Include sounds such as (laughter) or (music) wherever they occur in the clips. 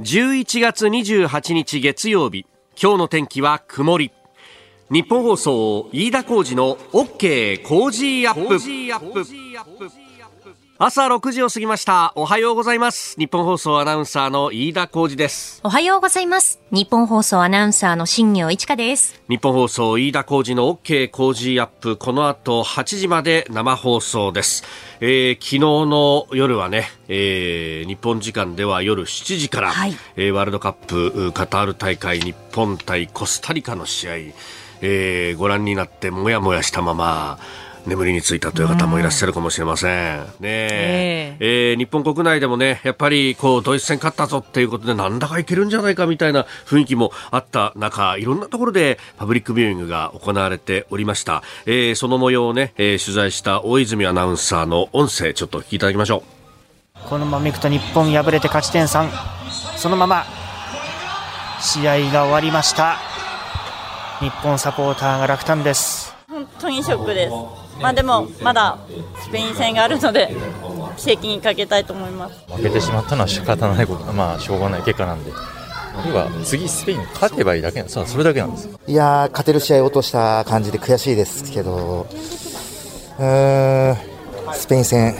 11月28日月曜日今日の天気は曇り。ニッポン放送飯田浩司の OK Cozy up。朝6時を過ぎました。おはようございます。ニッポン放送アナウンサーの飯田浩司です。おはようございます。ニッポン放送アナウンサーの新行市佳です。ニッポン放送飯田浩司の OK Cozy up。この後8時まで生放送です。えー、昨日の夜はね、えー、日本時間では夜7時から、はい、えー、ワールドカップカタール大会日本対コスタリカの試合、えー、ご覧になってもやもやしたまま眠りについたという方もいらっしゃるかもしれません。ねえー、えー、日本国内でもね、やっぱりこうドイツ戦勝ったぞっていうことでなんだかいけるんじゃないかみたいな雰囲気もあった中、いろんなところでパブリックビューイングが行われておりました。えー、その模様をね、えー、取材した大泉アナウンサーの音声ちょっとお聞きいただきましょう。このままいくと日本敗れて勝ち点3。そのまま試合が終わりました。日本サポーターが落胆です。本当にショックです。まあ、でも、まだスペイン戦があるので、奇跡にかけたいと思います。負けてしまったのは仕方ないこと、まあ、しょうがない結果なんで。要は次、スペイン勝てばいいだけそれだけなんです。いや勝てる試合を落とした感じで悔しいですけど、うんスペイン戦、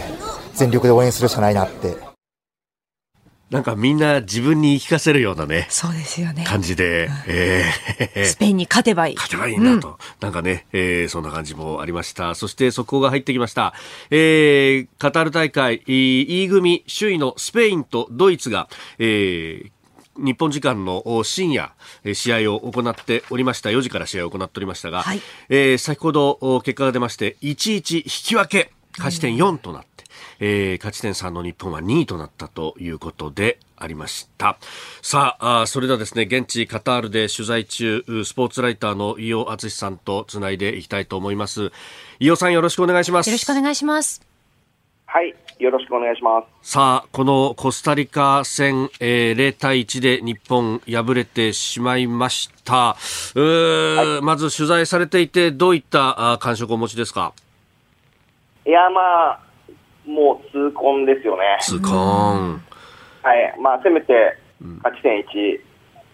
全力で応援するしかないなってなんかみんな自分に言い聞かせるようなね。そうですよね。感じで、うん、えー、スペインに勝てばいい。勝てばいいなと。うん、なんかね、えー、そんな感じもありました。そして速報が入ってきました。えー、カタール大会 E 組首位のスペインとドイツが、えー、日本時間の深夜、試合を行っておりました。4時から試合を行っておりましたが、はい、えー、先ほど結果が出まして、1-1引き分け、勝ち点4となって、えー、勝ち点3の日本は2位となったということでありました。さあ、あそれではですね、現地カタールで取材中、スポーツライターの伊尾敦さんとつないでいきたいと思います。伊尾さんよろしくお願いします。よろしくお願いします。はい、よろしくお願いします。さあ、このコスタリカ戦、えー、0対1で日本敗れてしまいました。はい、まず取材されていて、どういった感触をお持ちですか？いや、まあ、もう痛恨ですよね。痛恨。はい。まあ、せめて勝ち点1、引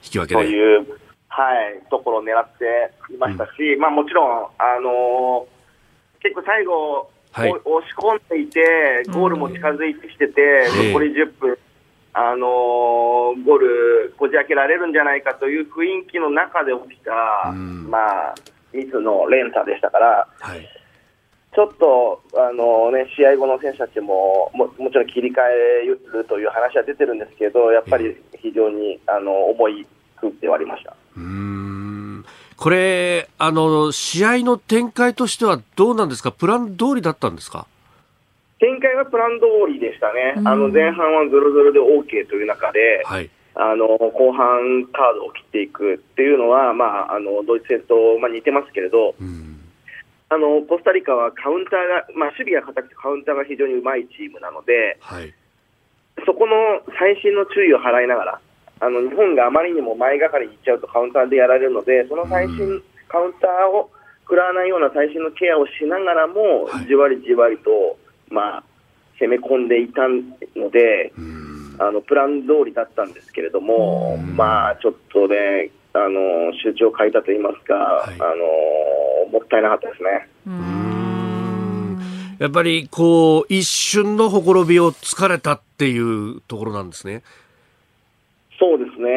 き分けという、はい、ところを狙っていましたし、うん、まあもちろん、あのー、結構最後、はい、押し込んでいて、ゴールも近づいてきてて、うん、残り10分、あのー、ゴールこじ開けられるんじゃないかという雰囲気の中で起きた、うん、まあ、ミスの連鎖でしたから、はいちょっとあの、ね、試合後の選手たちもももちろん切り替えるという話は出てるんですけどやっぱり非常にあの重い空気ではありました。うん。これあの、試合の展開としてはどうなんですか、プラン通りだったんですか？展開はプラン通りでしたね、あの前半はずるずるで OK という中で、はい、あの後半、カードを切っていくっていうのは、まあ、あのドイツ戦と、まあ、似てますけれど。うんあのコスタリカはカウンターが、まあ、守備が硬くてカウンターが非常にうまいチームなので、はい、そこの細心の注意を払いながらあの日本があまりにも前がかりにいっちゃうとカウンターでやられるのでその細心、カウンターを食らわないような細心のケアをしながらも、はい、じわりじわりと、まあ、攻め込んでいたので、あのプラン通りだったんですけれども、まあ、ちょっとね、あの集中を欠いたといいますか、はい、あのもったいなかったですね。やっぱりこう一瞬のほころびをつかれたっていうところなんですね。そうですね、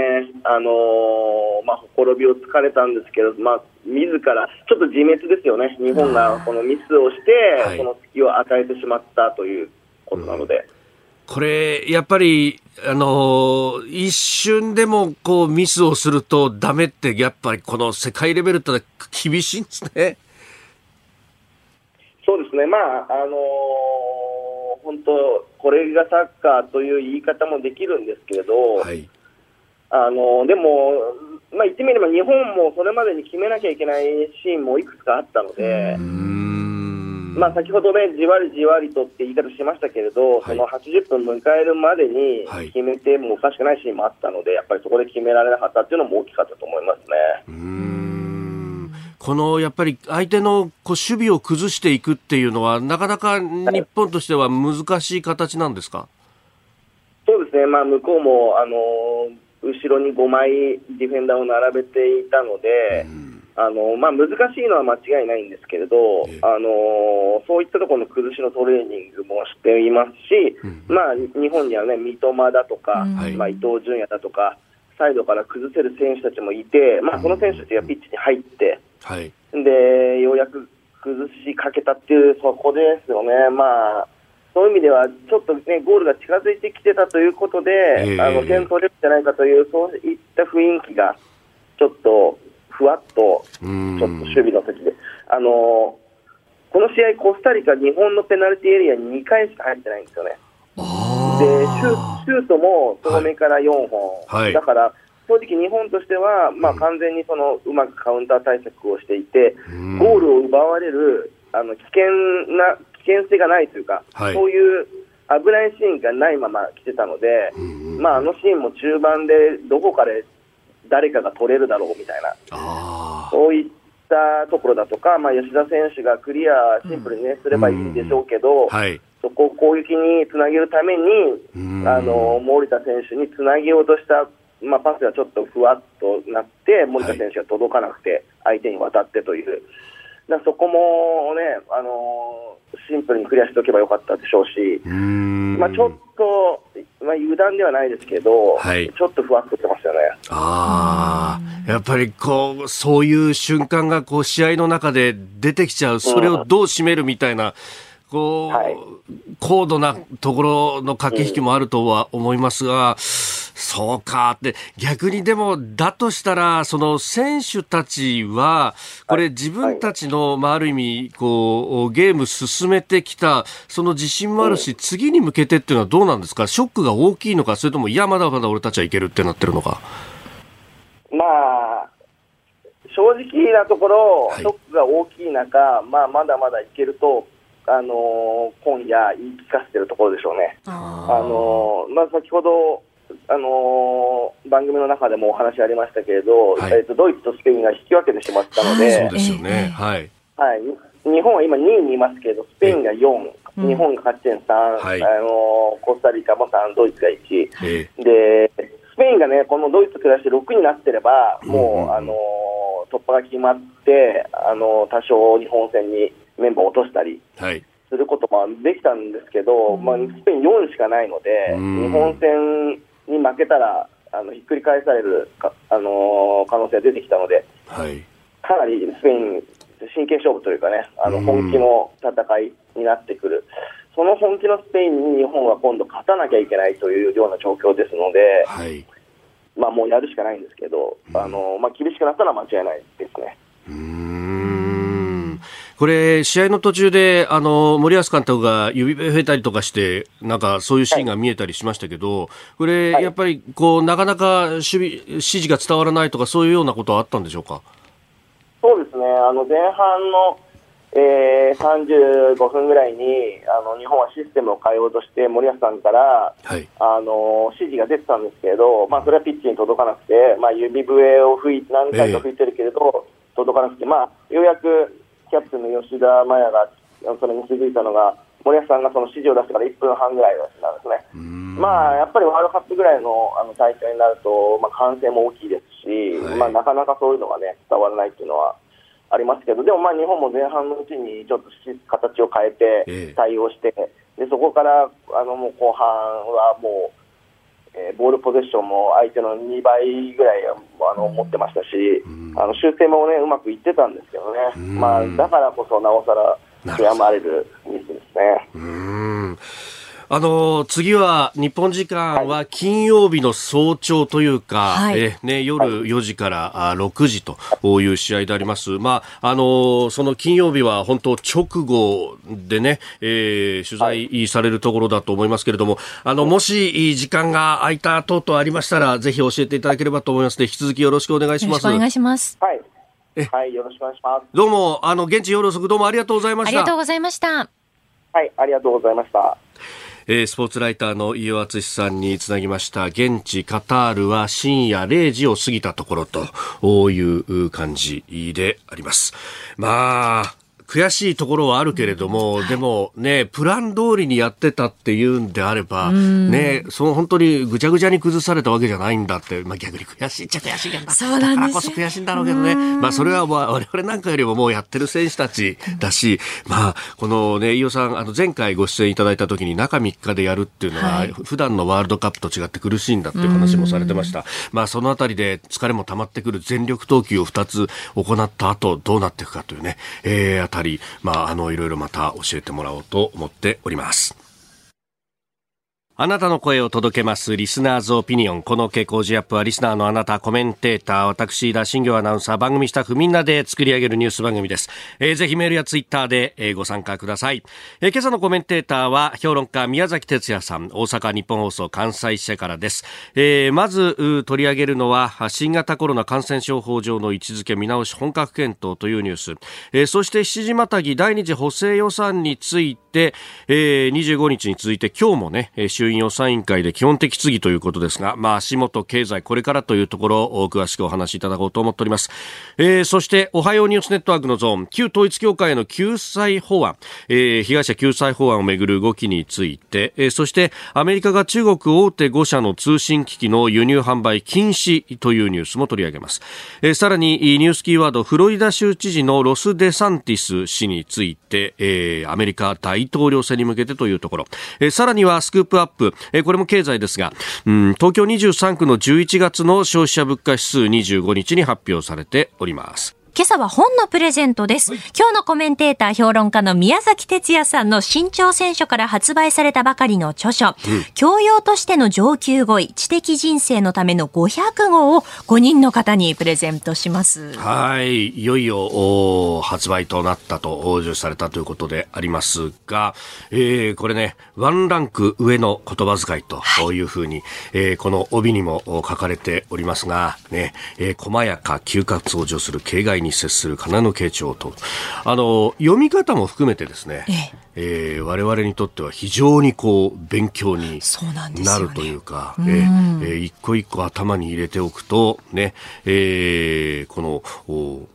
あのー、まあ、ほころびをつかれたんですけど、まあ、自ら、ちょっと自滅ですよね、日本がこのミスをして、その隙を与えてしまったということなので。うんこれ、やっぱり、あの一瞬でもこうミスをするとダメって、やっぱりこの世界レベルって厳しいんですね。そうですね、まあ、あのー、本当、これがサッカーという言い方もできるんですけれど、はい、あのー、でも、まあ、言ってみれば日本もそれまでに決めなきゃいけないシーンもいくつかあったので。まあ、先ほどね、じわりじわりとって言い方しましたけれど、はい、その80分迎えるまでに決めてもおかしくないシーンもあったので、やっぱりそこで決められなかったっていうのも大きかったと思いますね。うん。このやっぱり相手のこう守備を崩していくっていうのは、なかなか日本としては難しい形なんですか？そうでですね、まあ、向こうも、あの後ろに5枚ディフェンダーを並べていたので、あのまあ、難しいのは間違いないんですけれど、あのそういったところの崩しのトレーニングもしていますし、まあ、日本には、ね、三笘だとか、まあ、伊東純也だとか、サイドから崩せる選手たちもいて、まあ、その選手たちがピッチに入って、でようやく崩しかけたっていう、そこですよね。まあそういう意味では、ちょっとね、ゴールが近づいてきてたということで、えー、あの点取れるんじゃないかという、そういった雰囲気が、ちょっとふわっと、ちょっと守備の時で、あのこの試合、コスタリカ、日本のペナルティーエリアに2回しか入ってないんですよね。でシュシュートも遠目から4本、はい、だから正直、日本としては、まあ、完全にそのうまくカウンター対策をしていて、ゴールを奪われるあの危険な危険性がないというか、はい、そういう危ないシーンがないまま来てたので、まあ、あのシーンも中盤でどこかで誰かが取れるだろうみたいな、そういったところだとか、まあ、吉田選手がクリア、シンプルに、ね、すればいいでしょうけど、はい、そこを攻撃につなげるために、あの森田選手につなげようとした、まあ、パスがちょっとふわっとなって、森田選手が届かなくて、相手に渡ってという。だそこもね、あのシンプルにクリアしておけばよかったでしょうし、まあ、ちょっと、まあ、油断ではないですけど、はい、ちょっとふわっとしてましたよね。あやっぱりこうそういう瞬間がこう試合の中で出てきちゃう、それをどう締めるみたいな。こう、はい、高度なところの駆け引きもあるとは思いますが、そうかって、逆にでも、だとしたら、その選手たちは、これ自分たちの、まあ、ある意味、こう、ゲーム進めてきた、その自信もあるし、次に向けてっていうのはどうなんですか？ショックが大きいのか、それとも、いや、まだまだ俺たちはいけるってなってるのか。まあ、正直なところ、ショックが大きい中、まあ、まだまだいけると、あの今夜、言い聞かせてるところでしょうね。あのまあ、先ほどあのー、番組の中でもお話ありましたけれど、はい、えーと、ドイツとスペインが引き分けてしまったので、そうですよね、はい、はい、日本は今2位にいますけれど、スペインが4、日本が勝ち点3、はい、あのー、コスタリカも3、ドイツが1、でスペインがね、このドイツと暮らして6になってれば、もう、あのー、突破が決まって、あの多少日本戦にメンバーを落としたり。はい。することもできたんですけど、まあ、スペイン4しかないので、日本戦に負けたらあのひっくり返されるか、あのー、可能性が出てきたので、はい、かなりスペイン、真剣勝負というかね、あの本気の戦いになってくる、その本気のスペインに日本は今度勝たなきゃいけないというような状況ですので、はい、まあ、もうやるしかないんですけど、あのまあ、厳しくなったら間違いないですね。これ、試合の途中で、あの、森保監督が指笛吹いたりとかして、なんかそういうシーンが見えたりしましたけど、これ、やっぱり、こう、なかなか守備、指示が伝わらないとか、そういうようなことはあったんでしょうか？そうですね、あの、前半の、えー、35分ぐらいにあの日本はシステムを変えようとして森保さんから、はい、あの指示が出てたんですけれど、まあ、それはピッチに届かなくて、まあ、指笛を吹い何回か吹いてるけれど、えー、届かなくて、まあ、ようやくキャプテンの吉田麻也がそれに気づいたのが、森保さんがその指示を出してから1分半ぐらいなんですね。まあ、やっぱりワールドカップぐらいのあの大会になると、まあ、歓声も大きいですし、はい、まあ、なかなかそういうのが、ね、伝わらないっていうのはありますけど、でもまあ日本も前半のうちにちょっと形を変えて対応して、でそこからあのもう後半はもう、えー、ボールポゼッションも相手の2倍ぐらいあの持ってましたし、あの修正も、ね、うまくいってたんですけどね、まあ、だからこそなおさら悔やまれるミスですね。あの次は日本時間は金曜日の早朝というか、はい、えね、夜4時から6時という試合であります。まあ、あのその金曜日は本当直後でね、えー、取材されるところだと思いますけれども、あの、もし時間が空いた等々ありましたら、ぜひ教えていただければと思いますので、引き続きよろしくお願いします。お願いします。はい。はい、よろしくお願いします。どうも、あの、現地夜遅くどうもありがとうございました。ありがとうございました。はい、ありがとうございました。えー、スポーツライターの飯尾敦さんにつなぎました。現地カタールは深夜0時を過ぎたところという感じであります。まあ悔しいところはあるけれども、はい、でもね、プラン通りにやってたっていうんであれば、ね、その本当にぐちゃぐちゃに崩されたわけじゃないんだって、まあ逆に悔しいっちゃ悔しいけどそうなんだからこそ悔しいんだろうけどね。まあそれはまあ我々なんかよりももうやってる選手たちだし、(laughs) まあこのね、飯尾さん、あの前回ご出演いただいた時に中3日でやるっていうのは、はい、普段のワールドカップと違って苦しいんだっていう話もされてました。まあそのあたりで疲れも溜まってくる全力投球を2つ行った後、どうなっていくかというね、えー、あたり、まああのいろいろまた教えてもらおうと思っております。あなたの声を届けます。リスナーズオピニオン。この傾向ジアップはリスナーのあなた、コメンテーター、私、田新行アナウンサー、番組スタッフみんなで作り上げるニュース番組です。えー、ぜひメールやツイッターで、えー、ご参加ください。えー、今朝のコメンテーターは、評論家、宮崎哲也さん、大阪日本放送関西支社からです。えー、まず、取り上げるのは、新型コロナ感染症法上の位置づけ見直し本格検討というニュース。えー、そして7時またぎ第二次補正予算について、えー、25日に続いて今日もね、衆院予算委員会で基本的質疑ということですが、まあ、足元経済これからというところを詳しくお話しいただこうと思っております。えー、そして、おはようニュースネットワークのゾーン、旧統一協会への救済法案、えー、被害者救済法案をめぐる動きについて、えー、そして、アメリカが中国大手5社の通信機器の輸入販売禁止というニュースも取り上げます。えー、さらに、ニュースキーワード、フロリダ州知事のロン・デサンティス氏について、えー、アメリカ大統領選に向けてというところ、えー、さらにはスクープアップ、えー、これも経済ですが、うん、東京23区の11月の消費者物価指数25日に発表されております。今朝は本のプレゼントです。今日のコメンテーター評論家の宮崎哲弥さんの新潮選書から発売されたばかりの著書、うん、教養としての上級語彙、知的人生のための500語を5人の方にプレゼントします。はい。いよいよ発売となったと、応受されたということでありますが、えー、これね、ワンランク上の言葉遣いというふうに、はい、えー、この帯にも書かれておりますが、ね、えー、細やか嗅覚を助する形外に接する金の慶長と。あの読み方も含めてですね、ええ。えー、我々にとっては非常にこう勉強になるというか、う、ね、えー、えー、一個一個頭に入れておくとね、えー、この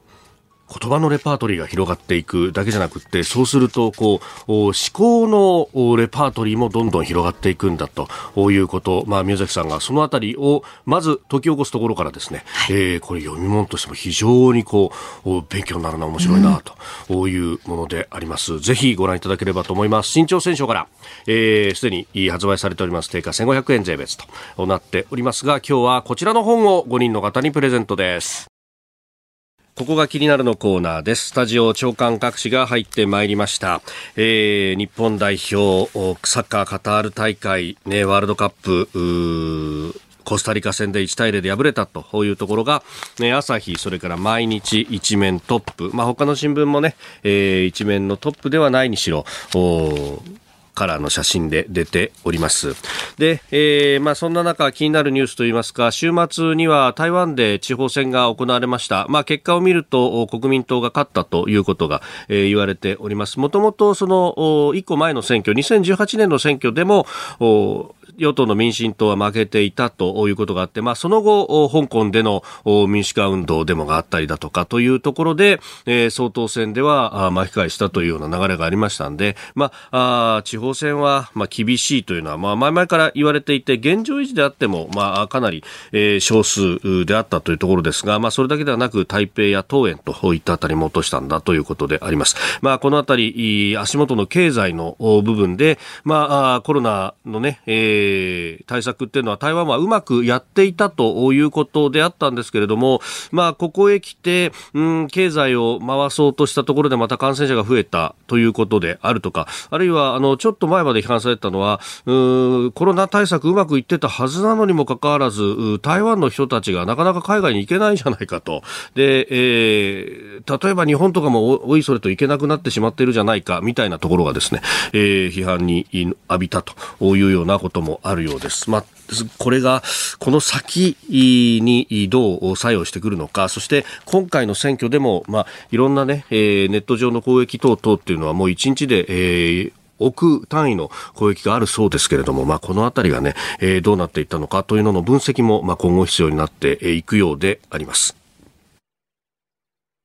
言葉のレパートリーが広がっていくだけじゃなくてそうするとこう思考のレパートリーもどんどん広がっていくんだということ、まあ、宮崎さんがそのあたりをまず解き起こすところからですね、はい、えー、これ読み物としても非常にこう勉強になるな面白いなというものであります、うん、ぜひご覧いただければと思います。新潮選書からすで、えー、に発売されております定価1500円税別となっておりますが今日はこちらの本を5人の方にプレゼントですここが気になるのコーナーです。スタジオ長官各紙が入ってまいりました。えー、日本代表、サッカーカタール大会、ね、ワールドカップ、コスタリカ戦で1対0で敗れたというところが、ね、朝日、それから毎日一面トップ、まあ、他の新聞もね、えー、一面のトップではないにしろ、カラーの写真で出ております。で、えー、まあそんな中気になるニュースといいますか、週末には台湾で地方選が行われました。まあ結果を見ると国民党が勝ったということが、えー、言われております。もともとその一個前の選挙、2018年の選挙でも、与党の民進党は負けていたということがあって、まあ、その後、香港での民主化運動デモがあったりだとかというところで、えー、総統選では巻き返したというような流れがありましたんで、まあ、あ地方選は、まあ、厳しいというのは、まあ、前々から言われていて、現状維持であっても、まあ、かなり、えー、少数であったというところですが、まあ、それだけではなく、台北や東園といったあたりも落としたんだということであります。まあ、このあたり、足元の経済の部分で、まあ、コロナのね、えーえー、対策っていうのは台湾はうまくやっていたということであったんですけれども、まあ、ここへ来て、うん、経済を回そうとしたところでまた感染者が増えたということであるとか、あるいは、あの、ちょっと前まで批判されたのは、うんコロナ対策うまくいってたはずなのにもかかわらず、台湾の人たちがなかなか海外に行けないじゃないかと。で、えー、例えば日本とかもおいそれと行けなくなってしまっているじゃないか、みたいなところがですね、えー、批判に浴びたというようなこともあるようです。まあこれがこの先にどう作用してくるのか、そして今回の選挙でも、まあ、いろんなね、えー、ネット上の攻撃等々っていうのはもう一日で、えー億単位の攻撃があるそうですけれども、まあ、このあたりがね、えー、どうなっていったのかというのの分析も、まあ、今後必要になっていくようであります。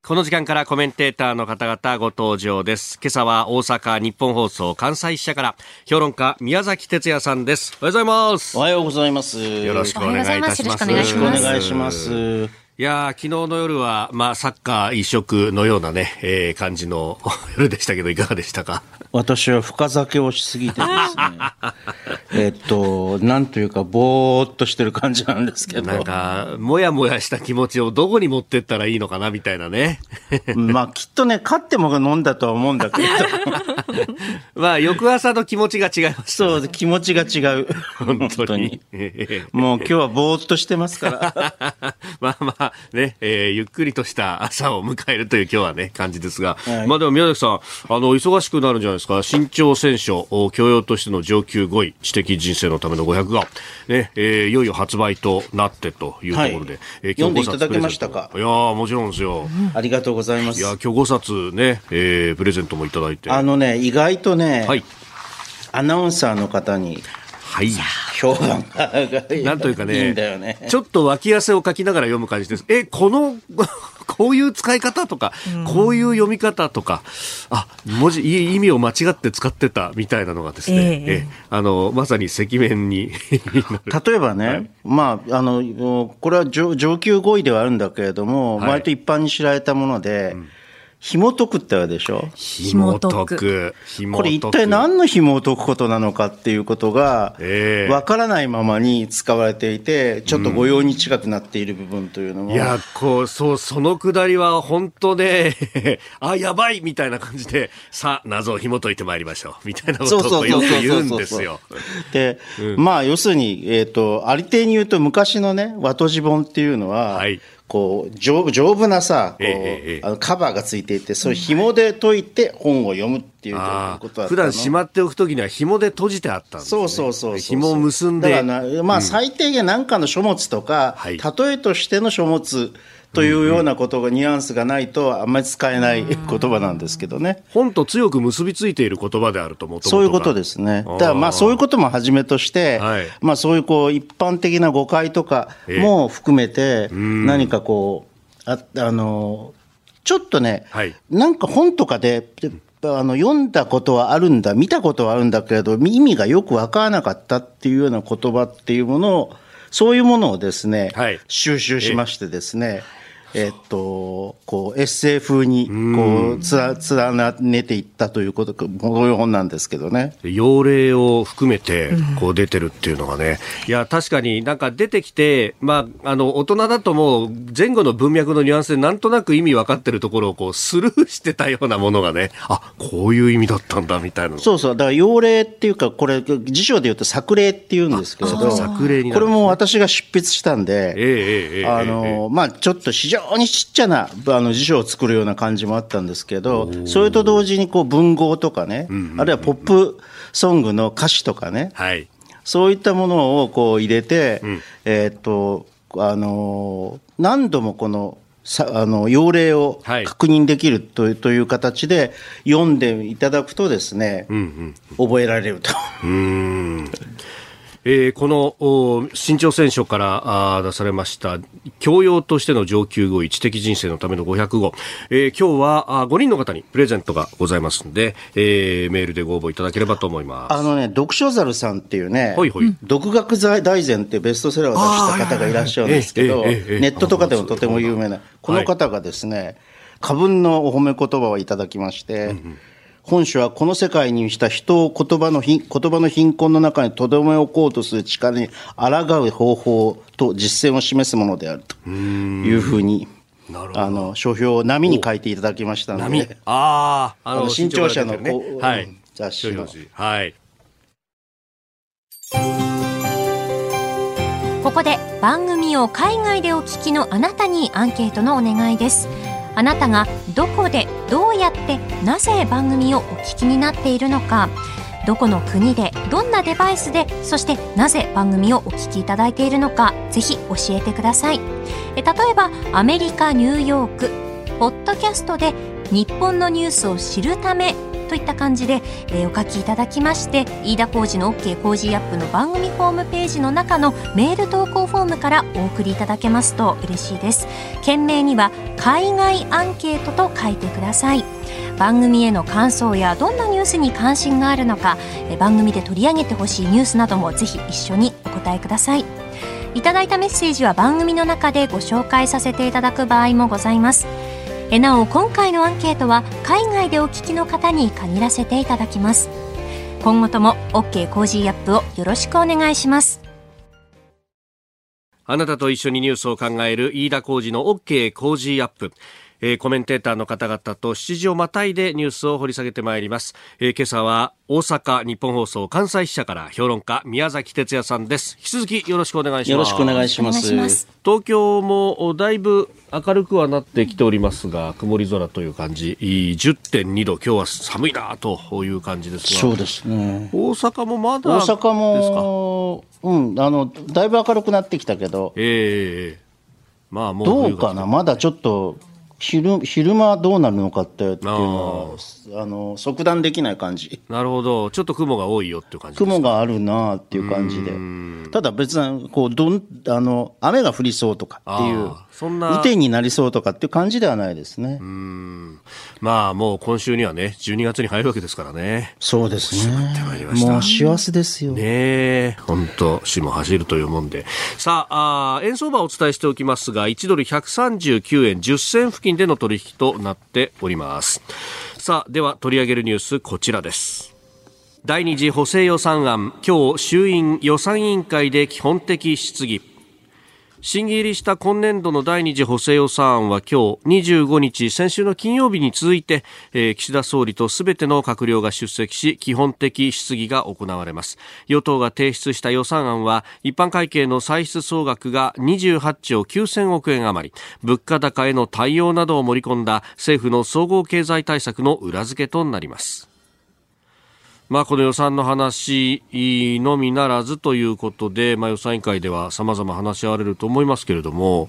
この時間からコメンテーターの方々ご登場です。今朝は大阪日本放送関西支社から評論家宮崎哲也さんです。おはようございます。おはようございます。よろしくお願いいたします。よろしくお願いします。いや昨日の夜は、まあ、サッカー一色のようなね、えー、感じの (laughs) 夜でしたけど、いかがでしたか？私は深酒をしすぎてですね、(laughs) えっと、なんというか、ぼーっとしてる感じなんですけど。なんか、もやもやした気持ちをどこに持ってったらいいのかな、みたいなね。まあ、きっとね、勝っても飲んだとは思うんだけど。まあ、翌朝の気持ちが違います、ね、そう、気持ちが違う。本当に。もう今日はぼーっとしてますから。(laughs) まあまあ、ね、えー、ゆっくりとした朝を迎えるという今日はね、感じですが。はい、まあでも宮崎さん、あの、忙しくなるんじゃないですか。新潮選手、教養としての上級5位、知的人生のための500が、ね、えー、いよいよ発売となってというところで、はい、えー、読んでいただけましたか？いやもちろんですよ、うん。ありがとうございます。いや今日5冊ね、えー、プレゼントもいただいて。あのね、意外とね、はい、アナウンサーの方に、はい。評判がなんというかね、ねちょっと脇汗をかきながら読む感じです。え、この、こういう使い方とか、こういう読み方とか、あ、文字、意味を間違って使ってたみたいなのがですね、えー、えあの、まさに赤面に (laughs) (laughs) 例えばね、はい、まあ、あの、これは上級語彙ではあるんだけれども、はい、割と一般に知られたもので、うん紐解くってあるでしょ？紐解く。これ一体何の紐を解くことなのかっていうことが、わからないままに使われていて、ちょっと御用に近くなっている部分というのも。うん、いや、こう、そう、そのくだりは本当ね、(laughs) あ、やばいみたいな感じで、さあ、謎を紐解いてまいりましょう。みたいなことをよく言うんですよ。で、うん、まあ、要するに、えっ、ー、と、ありていに言うと昔のね、和とじ本っていうのは、はいこう丈夫丈夫なさこう、ええ、あのカバーがついていてそれ紐で解いて本を読むっていうことだ普段しまっておくときには紐で閉じてあったんです、ね、そうそうそう紐を結んで。だからまあ、最低限何かの書物とか、例えとしての書物というようなことが、ニュアンスがないとあんまり使えない言葉なんですけどね。本と強く結びついている言葉であると思そういうことですね。だからまあそういうこともはじめとして、はい、まあそういうこう一般的な誤解とかも含めて、何かこう、ああの、ちょっとね、はい、なんか本とかで、あの読んだことはあるんだ、見たことはあるんだけれど、意味がよく分からなかったっていうような言葉っていうものを、そういうものをですね、はい、収集しましてですね、えっと、こう、エッセイ風に、こう、つら、連ねていったということ、こういう本なんですけどね。用例を含めて、こう出てるっていうのがね、いや、確かになんか出てきて、まあ、あの、大人だともう、前後の文脈のニュアンスでなんとなく意味分かってるところをこう、スルーしてたようなものがね、あ、こういう意味だったんだ、みたいな。そうそう、だから用例っていうか、これ、辞書で言うと作例って言うんですけれど、作例にこれも私が執筆したんで、ええええあの、まあ、ちょっと非常にちっちゃなあの辞書を作るような感じもあったんですけど、それと同時にこう文豪とかね、あるいはポップソングの歌詞とかね、はい、そういったものをこう入れて、うん、えっと、あの、何度もこの、さあの要例を確認できるという,、という形で読んでいただくとですね、うんうん、覚えられると。うんえー、この新潮選書からあ出されました教養としての上級語知的人生のための500語、えー、今日はあ5人の方にプレゼントがございますので、えー、メールでご応募いただければと思います。あのね読書猿さんっていうね、ほいほい。独学大全ってベストセラーを出した方がいらっしゃるんですけど、ネットとかでもとても有名なこの方がですね、過分のお褒め言葉をいただきまして、うんうん本書はこの世界にした人を言葉の言葉の貧困の中に留め置こうとする力に抗う方法と実践を示すものであるというふうにあの書評を波に書いていただきましたので。ああの新潮社の、ね。はい、雑誌の。はい。ここで番組を海外でお聞きのあなたにアンケートのお願いです。あなたがどこでどうやってなぜ番組をお聞きになっているのか。どこの国でどんなデバイスでそしてなぜ番組をお聞きいただいているのかぜひ教えてください。え例えばアメリカニューヨークポッドキャストで日本のニュースを知るためといった感じで、えー、お書きいただきまして飯田浩二の OK 工事アップの番組ホームページの中のメール投稿フォームからお送りいただけますと嬉しいです。件名には海外アンケートと書いてください。番組への感想やどんなニュースに関心があるのかえ番組で取り上げてほしいニュースなどもぜひ一緒にお答えください。いただいたメッセージは番組の中でご紹介させていただく場合もございます。えなお今回のアンケートは海外でお聞きの方に限らせていただきます。今後とも OK コージーアップをよろしくお願いします。あなたと一緒にニュースを考える飯田浩二の OK コージーアップ。えー、コメンテーターの方々と7時をまたいでニュースを掘り下げてまいります、えー、今朝は大阪ニッポン放送関西支社から評論家宮崎哲弥さんです。引き続きよろしくお願いします。よろしくお願いします。東京もだいぶ明るくはなってきておりますが曇り空という感じ。10.2度今日は寒いなという感じですが。そうですね。大阪もまだ大阪もうんあのだいぶ明るくなってきたけど。ええー、まあもうどうかな？まだちょっと昼昼間どうなるのかってっていうのはあの即断できない感じ。なるほど。ちょっと雲が多いよっていう感じ雲があるなっていう感じで。ただ別にこうどんあの雨が降りそうとかっていうそんな。雨天になりそうとかっていう感じではないですね。まあもう今週にはね12月に入るわけですからね。そうですね。もう幸せですよ。ね本当死も走るというもんで。さああ円相場をお伝えしておきますが1ドル139円10銭付近での取引となっております。さあでは取り上げるニュースこちらです。第2次補正予算案今日衆院予算委員会で基本的質疑。審議入りした今年度の第二次補正予算案は今日25日先週の金曜日に続いて、えー、岸田総理とすべての閣僚が出席し基本的質疑が行われます。与党が提出した予算案は一般会計の歳出総額が28兆9000億円余り。物価高への対応などを盛り込んだ政府の総合経済対策の裏付けとなります。まあ、この予算の話のみならずということで、まあ、予算委員会では様々話し合われると思いますけれども、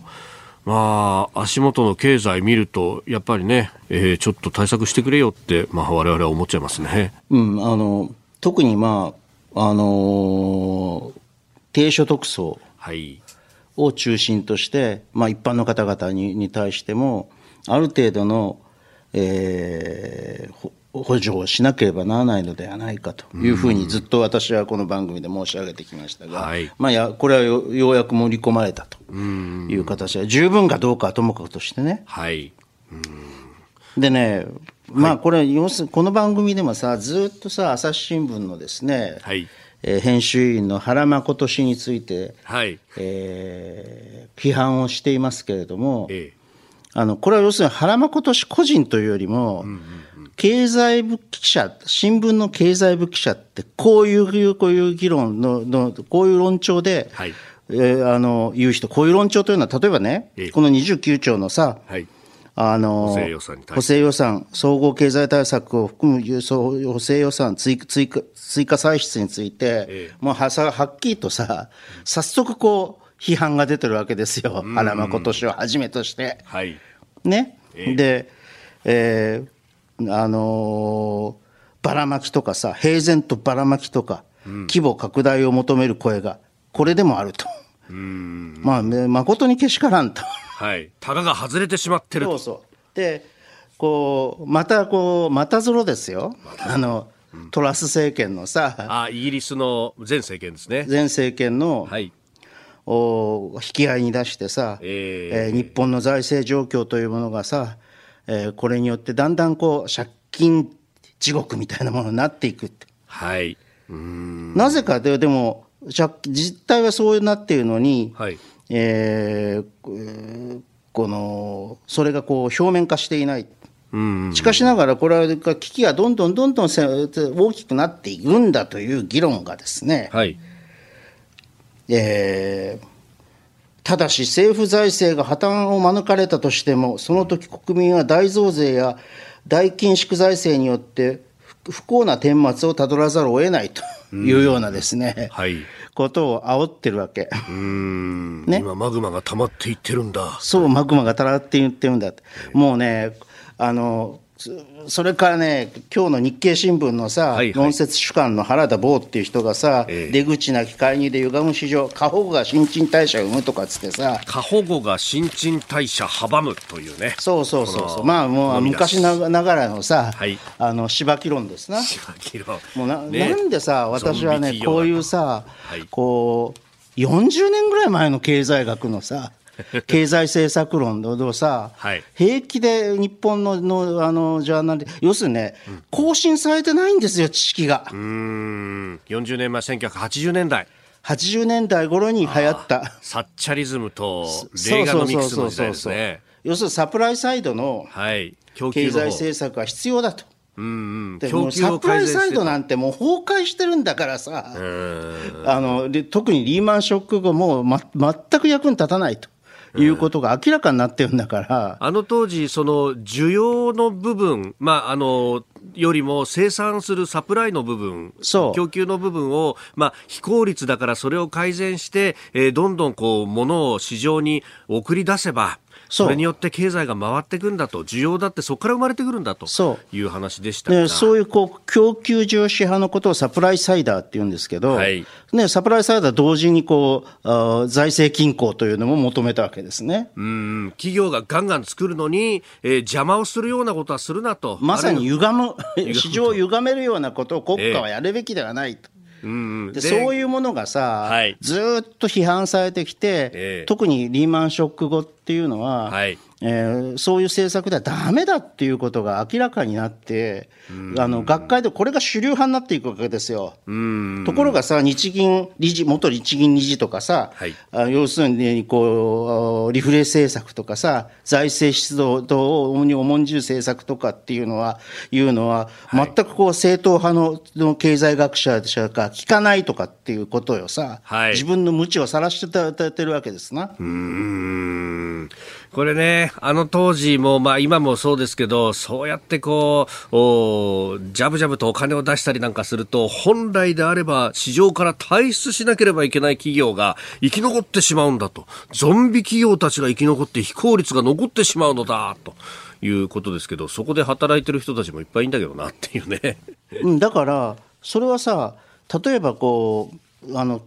まあ、足元の経済見ると、やっぱりね、えー、ちょっと対策してくれよって、まあ、我々は思っちゃいますね。うん、あの、特にまあ、あのー、低所得層を中心として、まあ、一般の方々にに対しても、ある程度の、えー、補助をしなければならないのではないかというふうにずっと私はこの番組で申し上げてきましたが、まあ、やこれはようやく盛り込まれたという形で、十分かどうかはともかくとしてね。はい、でね、まあこれ、要するこの番組でもさ、ずっとさ、朝日新聞のですね、はい。えー、編集員の原誠氏について、はい。えー、批判をしていますけれども、ええ、あのこれは要するに原誠氏個人というよりも、うんうん経済部記者、新聞の経済部記者って、こういう、こういう議論の、のこういう論調で、はい、えー、あの、言う人、こういう論調というのは、例えばね、この29兆のさ、はい、あの、補正予算補正予算、総合経済対策を含む補正予算追追加、追加歳出について、ええ、もうはさはっきりとさ、早速こう、批判が出てるわけですよ。原誠氏をはじめとして。はい。ね。え、で、えー、あのー、ばらまきとかさ、平然とばらまきとか、うん、規模拡大を求める声が、これでもあると。うんまあ、誠にけしからんと。はい。たがが外れてしまってるそうそう。で、こう、またこう、またぞろですよ。あの、トラス政権のさ。あ、イギリスの前政権ですね。前政権の、はい。お引き合いに出してさ、えー、えー、日本の財政状況というものがさ、えー、これによってだんだんこう借金地獄みたいなものになっていく。はい、なぜかででも実態はそうなっているのに、はい。えー、このそれがこう表面化していない。しかしながら、これは危機がどんどんどんどん大きくなっていくんだという議論がですね、はい。えー、ただし政府財政が破綻を免れたとしても、その時国民は大増税や大緊縮財政によって不幸な顛末をたどらざるを得ないというようなですね、はい、ことを煽ってるわけ。ね、今、マグマが溜まっていってるんだ。そう、マグマが溜まっていってるんだ。もうね、あの、それからね、今日の日経新聞のさ、はいはい、論説主幹の原田坊っていう人がさ、え出口なき介入で歪む市場、過保護が新陳代謝を生むとかつってさ、過保護が新陳代謝阻むというね、そうそうそうそう、まあもう昔ながらのさ、はい、あの芝木論ですな。芝木論。もうなね、なんでさ、私はね、こういうさ、はい、こう、40年ぐらい前の経済学のさ、(laughs) 経済政策論でさ、はい、平気で日本ののあのジャーナルで、要するにね、うん、更新されてないんですよ、知識が。うん40年前、1980年代。80年代頃に流行った。サッチャリズムとレーガノミクスの時代ですね。要するにサプライサイドの経済政策は必要だと。うんうん、でもサプライサイドなんてもう崩壊してるんだからさ、あので特にリーマンショック後、もう、ま、全く役に立たないと。いうことが明らかになってるんだから。あの当時、その需要の部分、まあ、あの、よりも生産するサプライの部分、供給の部分を、まあ、非効率だからそれを改善して、えー、どんどんこう、物を市場に送り出せば、それによって経済が回っていくんだと、需要だってそこから生まれてくるんだという話でしたね、そういうこう供給重視派のことをサプライサイダーって言うんですけど、はい、ね、サプライサイダー同時にこうあ財政均衡というのも求めたわけですね。うん。企業がガンガン作るのに、えー、邪魔をするようなことはするなと。まさに歪む、(laughs) 市場を歪めるようなことを国家はやるべきではないと。えーでそういうものがさ、はい、ずっと批判されてきて、えー、特にリーマンショック後っていうのは、はい、えー、そういう政策ではだめだっていうことが明らかになって、あの学会でこれが主流派になっていくわけですよ。ところがさ、日銀理事、元日銀理事とかさ、はい、あ要するにこうリフレ政策とかさ、財政出動を主に重んじる政策とかっていうのは、いうのは、全くこう正統派のの経済学者しか聞かないとかっていうことよさ、はい、自分の無知を晒しててるわけですな。うん。これね、あの当時も、まあ今もそうですけど、そうやってこう、おジャブジャブとお金を出したりなんかすると、本来であれば市場から退出しなければいけない企業が生き残ってしまうんだと。ゾンビ企業たちが生き残って非効率が残ってしまうのだ、と。いうことですけど、そこで働いてる人たちもいっぱいいんだけどなっていうね。うん、だから、それはさ、例えばこう、あの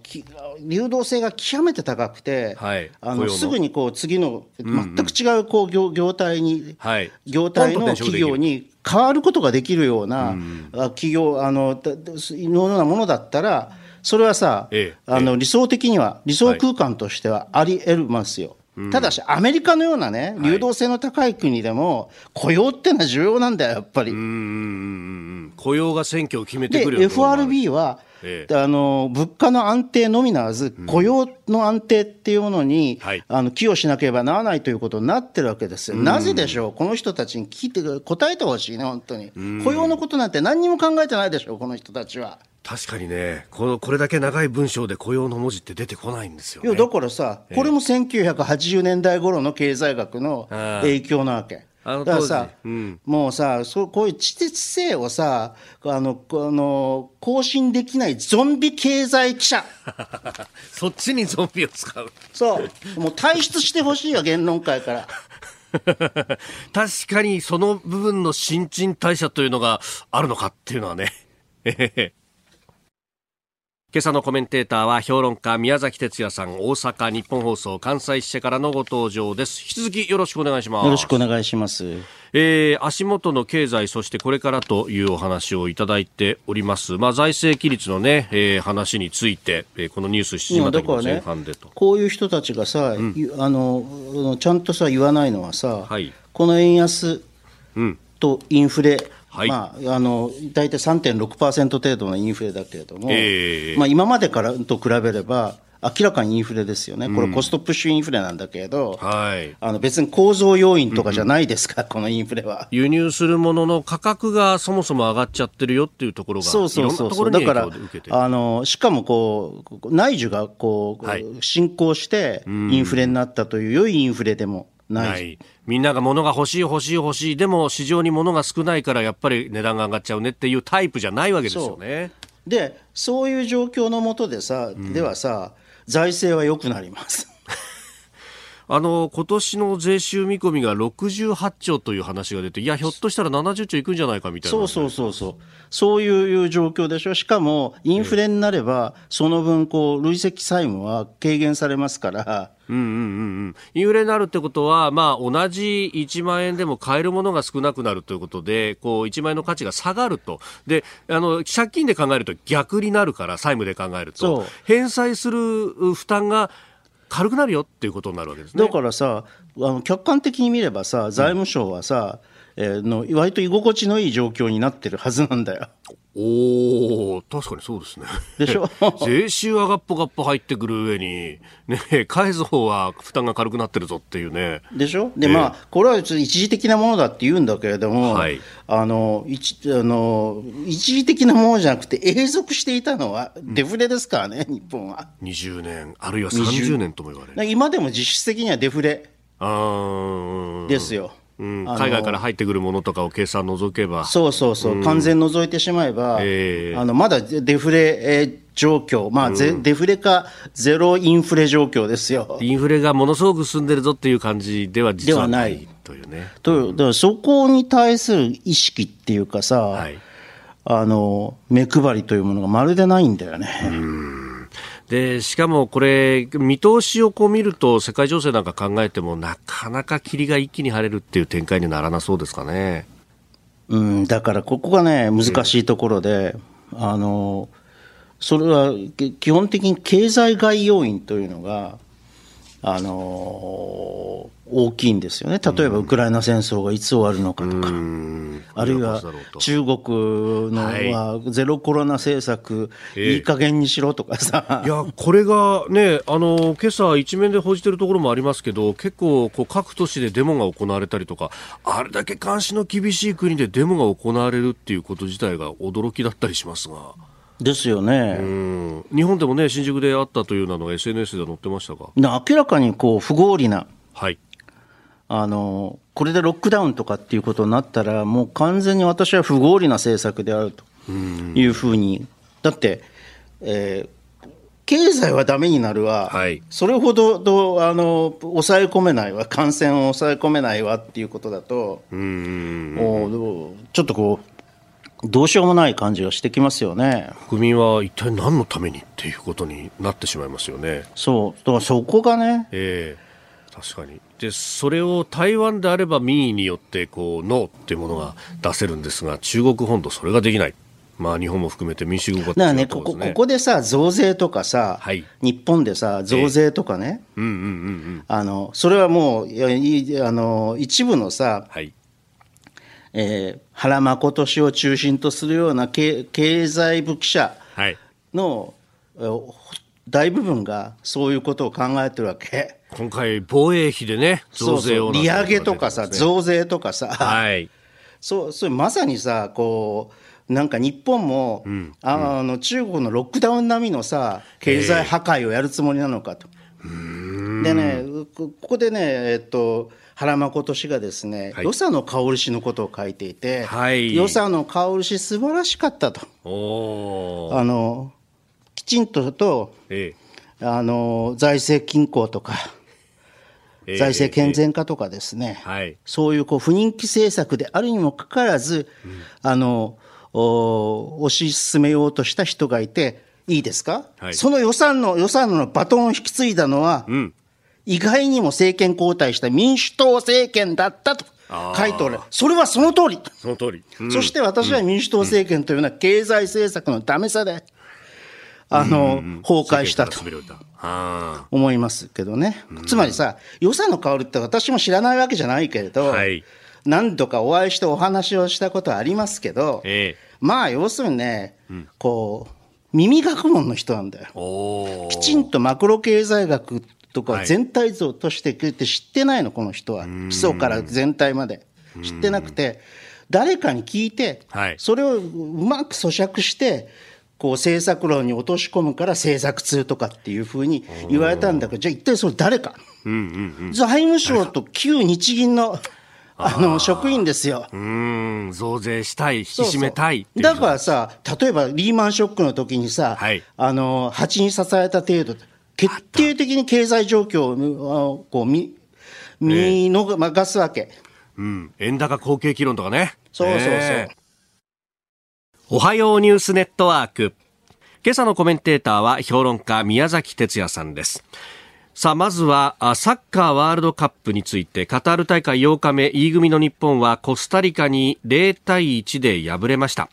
流動性が極めて高くて、はい、あのすぐにこう次の全く違うこう業業態に、はい、業態の企業に変わることができるような企業あののようなものだったらそれはさ、ええ、あの理想的には理想空間としてはあり得ますよ。ただし、アメリカのようなね、流動性の高い国でも、雇用ってのは重要なんだよ、やっぱり。雇用が選挙を決めてくるで、FRB は、ええ、あの物価の安定のみならず、雇用の安定っていうものに、うんあの寄与しなければならないということになってるわけですよ、なぜでしょう、この人たちに聞いて答えてほしいね、本当に、雇用のことなんて何にも考えてないでしょう、この人たちは。確かにねこの、これだけ長い文章で雇用の文字って出てこないんですよ、ね、いやだからさ、これも1980年代頃の経済学の影響なわけ。だからさ、うん、もうさそこういう知的性をさあのあの更新できないゾンビ経済記者。(laughs) そっちにゾンビを使う。そう。もう退出してほしいよ言論会から。(laughs) 確かにその部分の新陳代謝というのがあるのかっていうのはね今朝のコメンテーターは評論家宮崎哲也さん大阪日本放送関西支社からのご登場です。引き続きよろしくお願いします。よろしくお願いします。えー、足元の経済そしてこれからというお話をいただいております。まあ財政規律のね、えー、話について、えー、このニュース7時までの前半でと、ね、こういう人たちがさ、うん、あのちゃんとさ言わないのはさ、はい、この円安とインフレ、うんはい、まあ、あの大体3.6%程度のインフレだけれども、えー、まあ、今までからと比べれば、明らかにインフレですよね、これ、コストプッシュインフレなんだけれど、うんはい、あの別に構造要因とかじゃないですか、うん、このインフレは。輸入するものの価格がそもそも上がっちゃってるよっていうところが、そうそうそうそう。だからあの、しかもこう内需がこう、はい、進行して、インフレになったという、良いインフレでもない。みんなが物が欲しい欲しい欲しい、でも市場に物が少ないからやっぱり値段が上がっちゃうねっていうタイプじゃないわけですよね。で、そういう状況のもとでさ、うん、ではさ、財政は良くなります。あの今年の税収見込みが68兆という話が出て、いや、ひょっとしたら70兆いくんじゃないかみたいな。そうそうそうそう。そういう状況でしょ。しかも、インフレになれば、その分、こう、累積債務は軽減されますから。うんうんうんうん。インフレになるってことは、まあ、同じ1万円でも買えるものが少なくなるということで、こう、1万円の価値が下がると。で、あの、借金で考えると逆になるから、債務で考えると。返済する負担が、軽くなるよっていうことになるわけですね。だからさあの客観的に見ればさ財務省はさ、うん、の割と居心地のいい状況になってるはずなんだよ。おお確かにそうですね。でしょ？(laughs) 税収はがっぽがっぽ入ってくる上に、ね、返す方は負担が軽くなってるぞっていうね。でしょ？で、えー、まあ、これは一時的なものだって言うんだけれども、はい、あの一あの一時的なものじゃなくて、永続していたのはデフレですからね、うん、日本は。20年、あるいは30年とも言われる。今でも実質的にはデフレですよ。うん、海外から入ってくるものとかを計算除けば。そうそうそう、うん、完全除いてしまえば、えー、あのまだデフレ状況、まあ、うん、デフレかゼロインフレ状況ですよ。インフレがものすごく進んでるぞっていう感じでは実はないというね。とだからそこに対する意識っていうかさ、はい、あの目配りというものがまるでないんだよね。うんでしかもこれ、見通しをこう見ると、世界情勢なんか考えても、なかなか霧が一気に晴れるっていう展開にならなそうですかね。うん、だからここがね、難しいところで、うん、あのそれは基本的に経済外要因というのが、あの大きいんですよね、例えばウクライナ戦争がいつ終わるのかとか、あるいは中国のはゼロコロナ政策、いい加減にしろとかさ。いや、これがね、あの今朝一面で報じてるところもありますけど、結構こう、各都市でデモが行われたりとか、あれだけ監視の厳しい国でデモが行われるっていうこと自体が驚きだったりしますが。ですよね、日本でもね、新宿であったというのが SNS で載ってましたが。明らかにこう不合理な、はい、あのこれでロックダウンとかっていうことになったら、もう完全に私は不合理な政策であるというふうに、だって、えー、経済はだめになるわ、はい、それほどどあの抑え込めないわ、感染を抑え込めないわっていうことだと、うんちょっとこう、どうしようもない感じがしてきますよね。国民は一体何のためにっていうことになってしまいますよね。そう。だからそこがね、えー確かにでそれを台湾であれば民意によってこうノーっていうものが出せるんですが中国本土それができない。まあ、日本も含めて民主国家、ね、ここ、ここでさ、増税とかさ、はい、日本でさ、増税とかね、あのそれはもういあの一部のさ、はい。えー、原誠氏を中心とするような経経済部記者の、はい、大部分がそういうことを考えてるわけ。今回、防衛費でね、増税を、ね、利上げとかさ、増税とかさ、はい、(laughs) そうそれまさにさ、こう、なんか日本も、うん、あの中国のロックダウン並みのさ、経済破壊をやるつもりなのかと。でね、ここでね、えっと、原誠氏がですね、はい、与謝野薫氏のことを書いていて、はい、与謝野薫氏、素晴らしかったと。あのきちんとと、ええ、あの財政均衡とか、財政健全化とかですね、はい、そういうこう不人気政策であるにもかかわらず、うん、あの推し進めようとした人がいて、いいですか、はい、その予算の予算のバトンを引き継いだのは、うん、意外にも政権交代した民主党政権だったと。書いておる。それはその通り。その通り。うん、そして私は民主党政権というのは経済政策のダメさで、あの、崩壊したと思いますけどね。つまりさ、予算の香りって私も知らないわけじゃないけれど、はい、何度かお会いしてお話をしたことはありますけど、えー、まあ要するにね、うん、こう、耳学問の人なんだよ。きちんとマクロ経済学とか全体像として知ってないの、この人は。基礎から全体まで。知ってなくて、誰かに聞いて、それをうまく咀嚼して、こう政策論に落とし込むから政策通とかっていうふうに言われたんだけど、じゃあ一体それ誰か、うんうんうん、財務省と旧日銀のあの職員ですよ。うん、増税したい、引き締めたいだからさ、例えばリーマンショックの時にさ、はい、あの、蜂に刺された程度、決定的に経済状況をこう見見逃すわけ。うん。円高後継機論とかね。そうそうそう。おはようニュースネットワーク。今朝のコメンテーターは評論家宮崎哲也さんです。さあ、まずは、サッカーワールドカップについて、カタール大会8日目、E 組の日本はコスタリカに0対1で敗れました。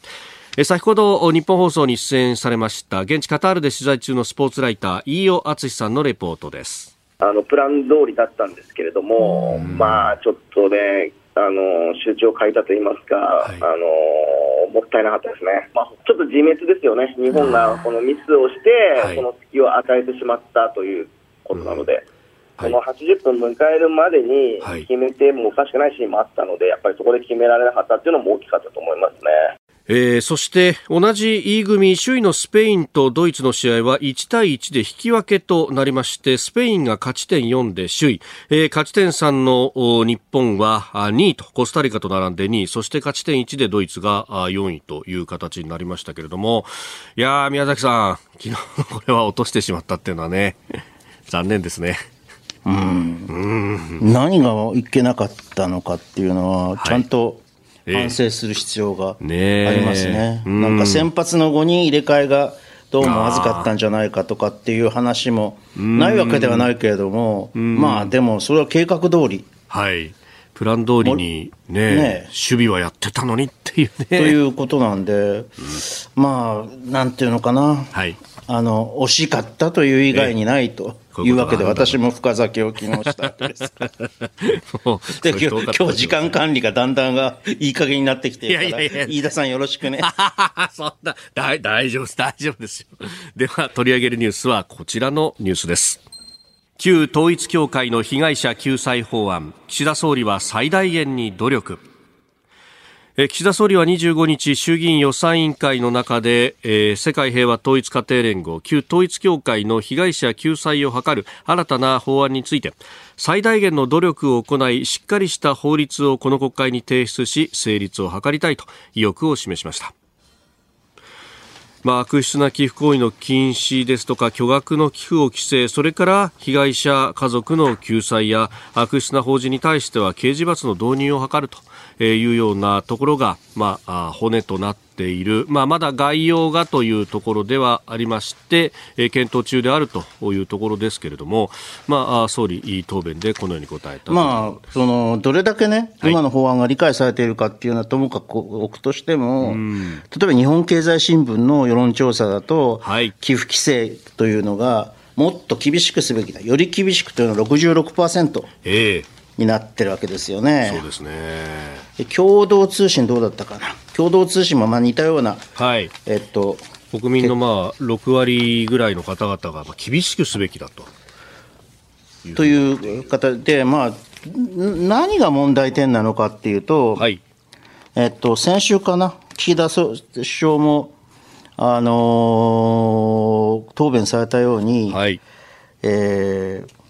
先ほど日本放送に出演されました現地カタールで取材中のスポーツライター飯尾敦さんのレポートですあのプラン通りだったんですけれども、まあちょっとねあの集中を欠いたといいますか、はい、あのもったいなかったですね、まあ、ちょっと自滅ですよね、日本がこのミスをして、この隙を与えてしまったということなので。この80分迎えるまでに決めてもおかしくないシーンもあったので、やっぱりそこで決められなかったっていうのも大きかったと思いますね。えー、そして同じ E 組首位のスペインとドイツの試合は1対1で引き分けとなりましてスペインが勝ち点4で首位、えー、勝ち点3の日本は2位とコスタリカと並んで2位。そして勝ち点1でドイツが4位という形になりましたけれども。いや宮崎さん (laughs) 昨日これは落としてしまったっていうのはね (laughs) 残念ですね。うん、うん。何がいけなかったのかっていうのは、ちゃんと反省する必要がありますね。なんか先発の5人入れ替えがどうもまずかったんじゃないかとかっていう話もないわけではないけれども、まあでもそれは計画通り。はい。プラン通りにね、ね守備はやってたのにっていうね。ということなんで、うん、まあ、なんていうのかな。はい。あの、惜しかったという以外にないと。いうわけで、私も深酒を昨日した (laughs) わけです。で今日、今日時間管理がだんだんがいい加減になってきてるから、いやいやいや飯田さんよろしくね。(laughs) そんな、大丈夫です、大丈夫ですよ。では、取り上げるニュースはこちらのニュースです。旧統一教会の被害者救済法案、岸田総理は最大限に努力。岸田総理は25日衆議院予算委員会の中で、えー、世界平和統一家庭連合旧統一教会の被害者救済を図る新たな法案について最大限の努力を行いしっかりした法律をこの国会に提出し成立を図りたいと意欲を示しました。まあ、悪質な寄付行為の禁止ですとか巨額の寄付を規制それから被害者家族の救済や悪質な法人に対しては刑事罰の導入を図ると。いうようなところが、まあ、骨となっている、まあ、まだ概要がというところではありまして、え検討中であるというところですけれども、まあ、総理答弁でこのように答えたまあ、そのどれだけね、今の法案が理解されているかっていうのはともかく置くとしても、例えば日本経済新聞の世論調査だと、はい、寄付規制というのが、もっと厳しくすべきだ、より厳しくというのは66%。ええになってるわけですよね。そうですね。共同通信どうだったかな？共同通信もまあ似たような、はい、えっと、国民のまあ6割ぐらいの方々が厳しくすべきだと。という方で、まあ、何が問題点なのかっていうと、はい、えっと、先週かな、岸田首相も、あのー、答弁されたように、はい、えー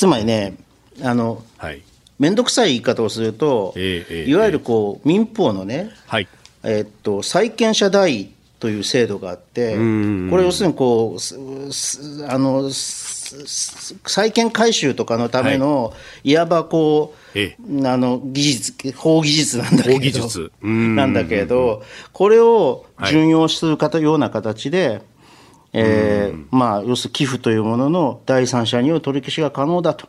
つまりね、あの、はい、めんどくさい言い方をすると、えーえー、いわゆるこう民法のね、はい、えー、っと債権者代位という制度があって、これ要するにこうあの債権回収とかのための、はい、いわばこう、ええ、あの技術、法技術なんだけど、なんだけど、これを順用するかような形で、えー、まあ、要するに寄付というものの第三者による取り消しが可能だと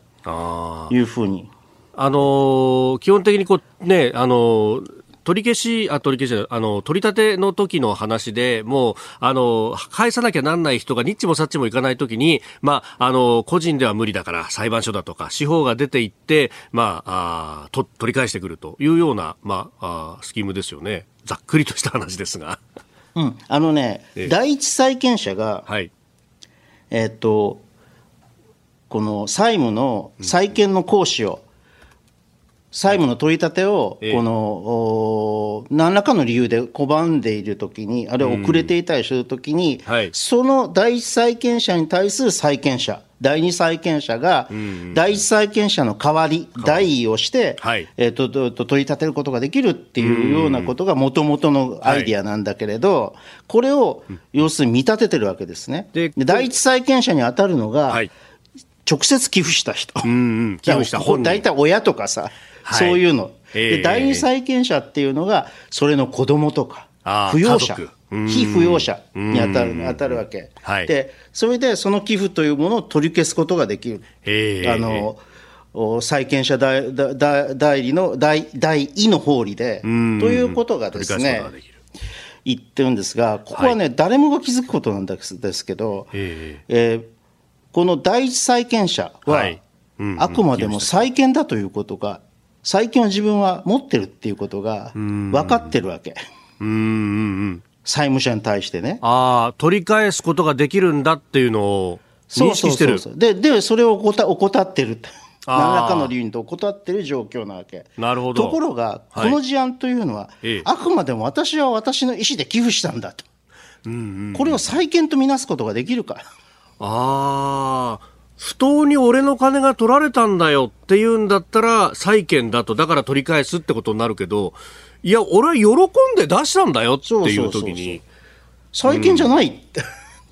いうふうに。あのー、基本的にこう、ね、あのー取り消し、あ、取り消しあの、取り立ての時の話で、もう、あの、返さなきゃなんない人がニッチもサッチもいかない時に、まあ、あの、個人では無理だから、裁判所だとか、司法が出ていって、まあ、あと取り返してくるというような、まあ、あスキームですよね。ざっくりとした話ですが。うん、あのね、ええ、第一債権者が、はい、えっ、と、この債務の債権の行使を、債務の取り立てを、この、何らかの理由で拒んでいるときに、あるいは遅れていたりするときに、その第一債権者に対する債権者、第二債権者が、第一債権者の代わり、代位をして、えっと、と取り立てることができるっていうようなことがもともとのアイディアなんだけれど、これを要するに見立ててるわけですね。で第一債権者に当たるのが、直接寄付した人。寄付した。大体親とかさ、そういうの。で第二債権者っていうのが、それの子供とか、扶養者。非扶養者に当たる当たるわけ、はい、でそれでその寄付というものを取り消すことができる、あの債権者代代理の代代位の法理で、ということがですね、言ってるんですが、ここはね、はい、誰もが気づくことなんですですけど、えー、この第一債権者は、はい。うんうん、あくまでも債権だということが、債権を自分は持ってるっていうことが分かってるわけ。うんうんうん債務者に対してね。ああ、取り返すことができるんだっていうのを認識してる。そうそうそうで、で、それを怠ってる。何らかの理由に怠ってる状況なわけ。なるほど。ところが、この事案というのは、はい、あくまでも私は私の意思で寄付したんだと。うんうんうん、これを債権とみなすことができるか。ああ。不当に俺の金が取られたんだよっていうんだったら債権だと、だから取り返すってことになるけど、いや、俺は喜んで出したんだよっていう時に。債権じゃない、うん、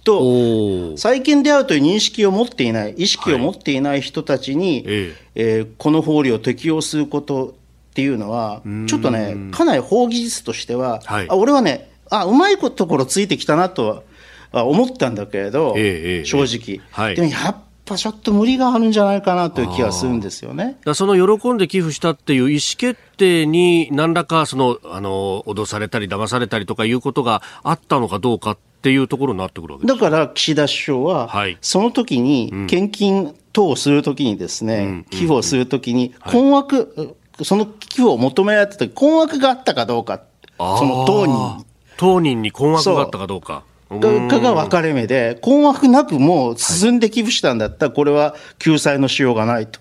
と、債権であるという認識を持っていない、意識を持っていない人たちに、はい、ええ。ー、この法理を適用することっていうのは、ちょっとね、かなり法技術としては、はい、あ俺はね、あうまいところついてきたなとは思ったんだけれど、えー、正直。はい、でもやっぱちょっと無理があるんじゃないかなという気がするんですよね。その喜んで寄付したっていう意思決定に何らかそのあの脅されたり騙されたりとかいうことがあったのかどうかっていうところになってくるわけだから岸田首相は、はい、その時に献金等をするときにですね、うん、寄付をするときに困惑、はい、その寄付を求められたとき困惑があったかどうか、その当人。当人に困惑があったかどうか。かが分かれ目で、困惑なくもう進んで寄付したんだったら、これは救済のしようがないと。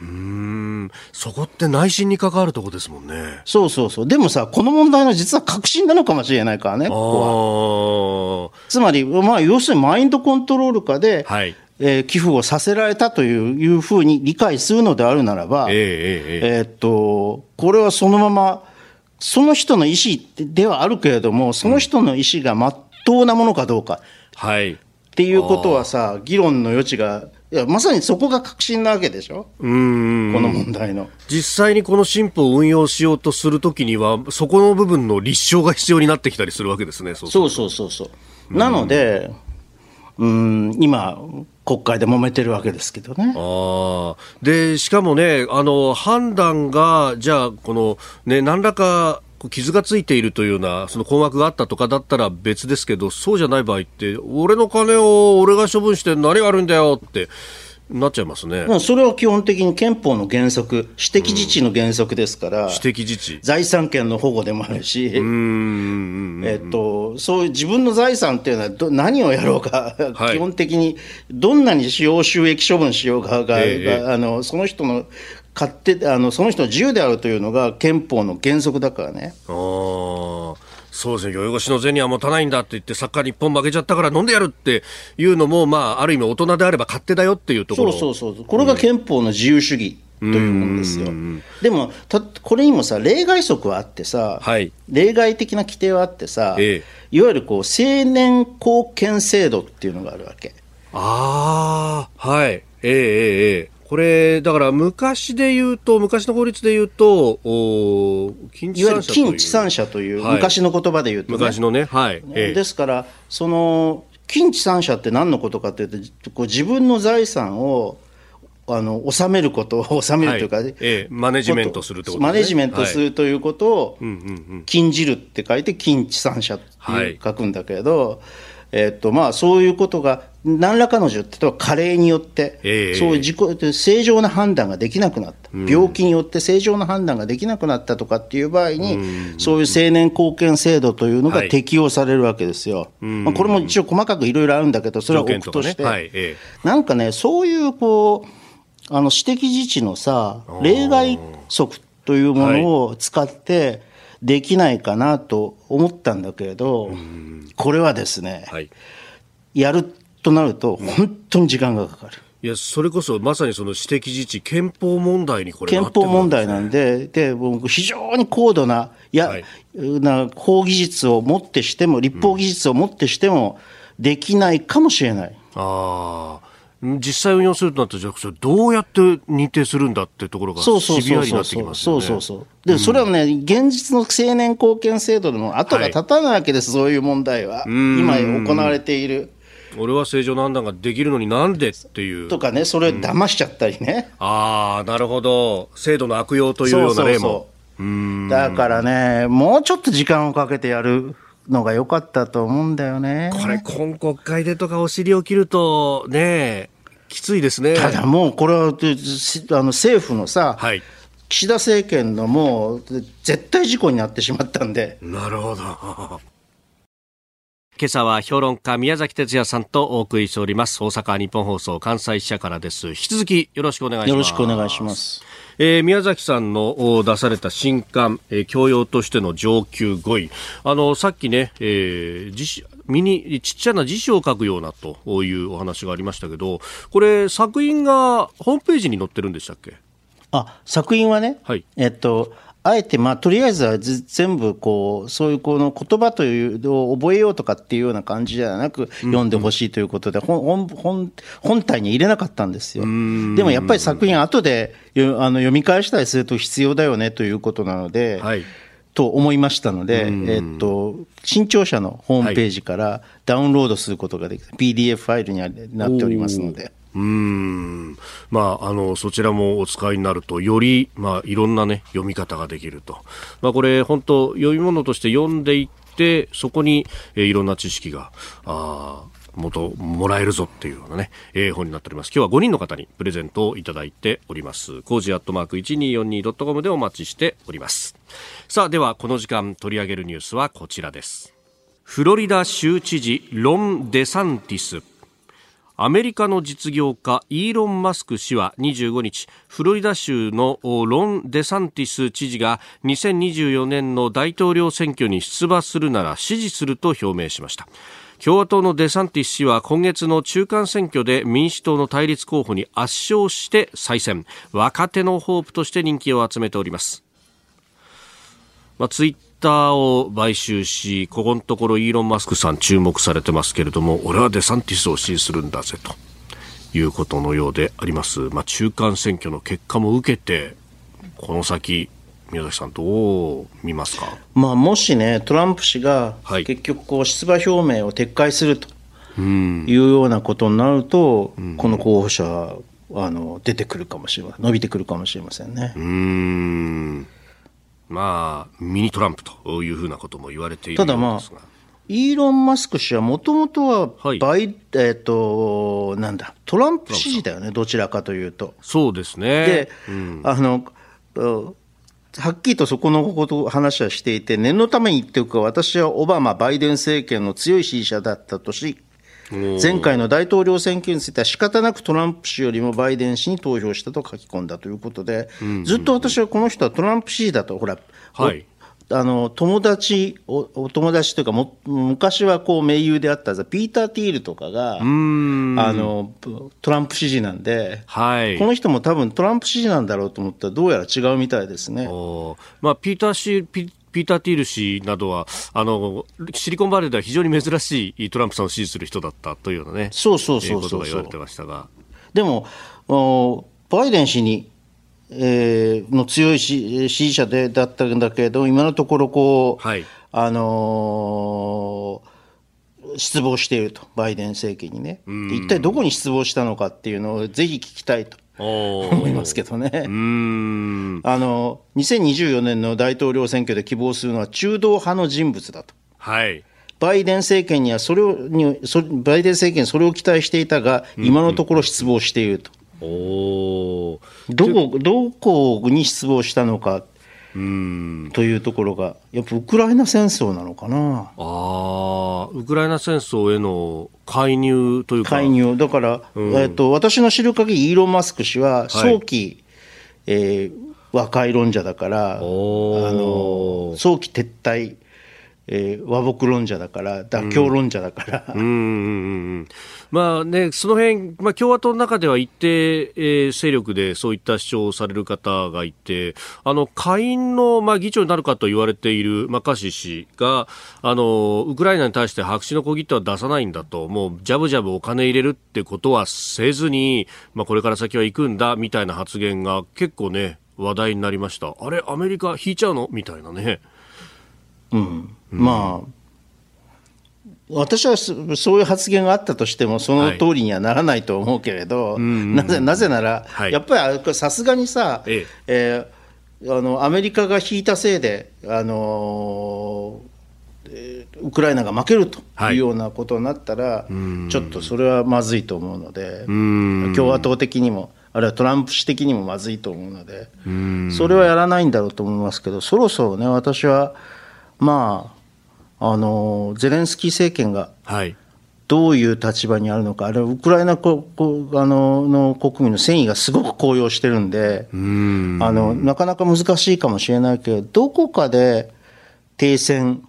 うんそこって内心に関わるとこですもんね。そうそうそう。でもさ、この問題の実は確信なのかもしれないからね、ここは。つまり、まあ、要するにマインドコントロール下で、はい、えー、寄付をさせられたといういうふうに理解するのであるならば、えー、えー、えー、っと、これはそのまま、その人の意思ではあるけれども、その人の意思が当なものかどうか。はい。っていうことはさ、議論の余地がいやまさにそこが確信なわけでしょ、うんこの問題の実際にこの新法を運用しようとするときには、そこの部分の立証が必要になってきたりするわけですね、そうそうそうそうそう、なので、うん今、国会で揉めてるわけですけどね。あでしかもね、あの判断が、じゃあ、この、ね、何らか傷がついているというような、その困惑があったとかだったら別ですけど、そうじゃない場合って、俺の金を俺が処分して何が悪いんだよって。なっちゃいますね。まあ、それは基本的に憲法の原則、私的自治の原則ですから、私的自治財産権の保護でもあるし、えっと、そういう自分の財産っていうのはど、何をやろうか、はい、基本的にどんなに使用収益処分しようかが、えー、あのその人の勝手あのその人の自由であるというのが憲法の原則だからね。あそうですね、宵越しの銭は持たないんだって言って、サッカー日本負けちゃったから飲んでやるっていうのも、まあ、ある意味大人であれば勝手だよっていうところそうそうそう、これが憲法の自由主義。というものですよ。でもた、これにもさ、例外則はあってさ、はい、例外的な規定はあってさ、ええ、いわゆるこう青年貢献制度っていうのがあるわけ。ああ、はい。ええええこれ、だから昔で言うと、昔の法律で言うと、お近地産者という。近地産者という、昔の言葉で言うと、ね、昔のね。はい。ですから、その、近地産者って何のことかというと、こう自分の財産を、あの収めることを (laughs) 収めるというか、はい。ええ、マネジメントすると、ね、マネジメントするということを、禁じるって書いて、近地産者って書くんだけれど、はいえっとまあ、そういうことが何らかの例えば加齢によって、えー、そういう自己正常な判断ができなくなった、うん、病気によって正常な判断ができなくなったとかっていう場合に、うん、そういう成年貢献制度というのが適用されるわけですよ。はい、まあ、これも一応細かくいろいろあるんだけど、それは置くとして、ねはいえー、なんかね、そういうこうあの私的自治のさ、例外則というものを使ってできないかなと思ったんだけれど、これはですね、はい、やるとなると本当に時間がかかる。いや、それこそまさにその私的自治、憲法問題にこれ、憲法問題なんで、で、僕非常に高度な、や、はい、な法技術をもってしても、立法技術をもってしても、できないかもしれない。うん、ああ。実際運用するとなったら、じゃあ、どうやって認定するんだってところがシビアになってきますよね。そうそうそうで、それはね、現実の青年貢献制度でも後が立たないわけです、はい、そういう問題は。今行われている。俺は正常な判断ができるのになんでっていう。とかね、それ騙しちゃったりね。うん、ああ、なるほど。制度の悪用というような例も。だからね、もうちょっと時間をかけてやるのが良かったと思うんだよね。これ、今国会でとかお尻を切ると、ねきついですね。ただもう、これはあの政府のさ、はい、岸田政権のもう、絶対事故になってしまったんで。なるほど。今朝は評論家宮崎哲也さんとお送りしております。大阪日本放送関西支社からです。引き続きよろしくお願いします。よろしくお願いします。えー、宮崎さんの出された新刊、えー、教養としての上級5位あのさっきね、えー、辞ミニちっちゃな辞書を書くようなというお話がありましたけどこれ作品がホームページに載ってるんでしたっけ？あ作品はね、はい、えっとあえて、まあ、とりあえずは全部こう、そういうこの言葉というのを覚えようとかっていうような感じではなく、読んでほしいということで、本本本体に入れなかったんですよ。でもやっぱり作品、後であの読み返したりすると必要だよねということなので、はい、と思いましたので、えっと、新潮社のホームページからダウンロードすることができる、PDF ファイルになっておりますので。うんまあ、あのそちらもお使いになるとより、まあ、いろんな、ね、読み方ができると、まあ、これ本当読み物として読んでいってそこに、えー、いろんな知識があもともらえるぞっていうようなね、えー、本になっております。今日は5人の方にプレゼントをいただいております。コージアットマーク 1242.com でお待ちしております。さあ、ではこの時間取り上げるニュースはこちらです。フロリダ州知事ロン・デサンティスアメリカの実業家イーロン・マスク氏は25日フロリダ州のロン・デサンティス知事が2024年の大統領選挙に出馬するなら支持すると表明しました。共和党のデサンティス氏は今月の中間選挙で民主党の対立候補に圧勝して再選。若手のホープとして人気を集めております、まあ、ツイッターを買収し、ここのところイーロン・マスクさん注目されてますけれども、俺はデサンティスを支持するんだぜと。いうことのようであります。まあ、中間選挙の結果も受けて、この先、宮崎さん、どう見ますか、まあ、もしね、トランプ氏が結局こう、出馬表明を撤回するというようなことになると、うん、この候補者はあの出てくるかもしれません、伸びてくるかもしれませんね。うんまあ、ミニトランプというふうなことも言われているただまあ、イーロン・マスク氏はもともとはバイ、はい、えっ、ー、と、なんだ、トランプ支持だよね、どちらかというと。そうですね。で、うん、あの、はっきりとそこのこと話はしていて、念のために言っておくか、私はオバマ、バイデン政権の強い支持者だったとし、前回の大統領選挙については仕方なくトランプ氏よりもバイデン氏に投票したと書き込んだということで、ずっと私はこの人はトランプ支持だと、ほら、はい、あの友達お、お友達というかも、昔はこう盟友であったピーター・ティールとかがあのトランプ支持なんで、はい、この人も多分トランプ支持なんだろうと思ったら、どうやら違うみたいですね。まあ、ピーター氏ピピーター・ティール氏などはあのシリコンバレーでは非常に珍しいトランプさんを支持する人だったというようなねそうそうそうことが言われてましたが。でもバイデン氏に、えー、の強い支持者でだったんだけど今のところこう、はい、あのー、失望していると、バイデン政権にね、一体どこに失望したのかっていうのをぜひ聞きたいと。(laughs) 思いますけどね。あの2024年の大統領選挙で希望するのは中道派の人物だと。はい。バイデン政権にはそれをにそバイデン政権それを期待していたが、今のところ失望していると。うん、おどこどこに失望したのかうん。というところが、やっぱウクライナ戦争なのかな。あウクライナ戦争への介入というか。介入、だから、うん、えっと、私の知る限り、イーロン・マスク氏は早期、はい、えー、和解論者だから、あの早期撤退えー、和睦論者だから、妥協論者だから。うん、うんうんまあね、その辺、まあ、共和党の中では一定、えー、勢力でそういった主張をされる方がいて、あの、下院の、まあ、議長になるかと言われているマカシ氏が、あの、ウクライナに対して白紙の小切手は出さないんだと、もう、ジャブジャブお金入れるってことはせずに、まあ、これから先は行くんだ、みたいな発言が結構ね、話題になりました。あれ、アメリカ引いちゃうの？みたいなね。うん、まあ私はそういう発言があったとしても、その通りにはならないと思うけれど、はい、なぜなぜなら、はい、やっぱりさすがにさ、ええ。えー、あのアメリカが引いたせいで、あのウクライナが負けるとい。うようなことになったら、はい、ちょっとそれはまずいと思うので、共和党的にも。あるいはトランプ氏的にもまずいと思うので、それはやらないんだろうと思いますけど、そろそろね、私はまあ、あのゼレンスキー政権がどういう立場にあるのか、あれはウクライナここあのの国民の戦意がすごく高揚してるんでん。あの、なかなか難しいかもしれないけど、どこかで停戦、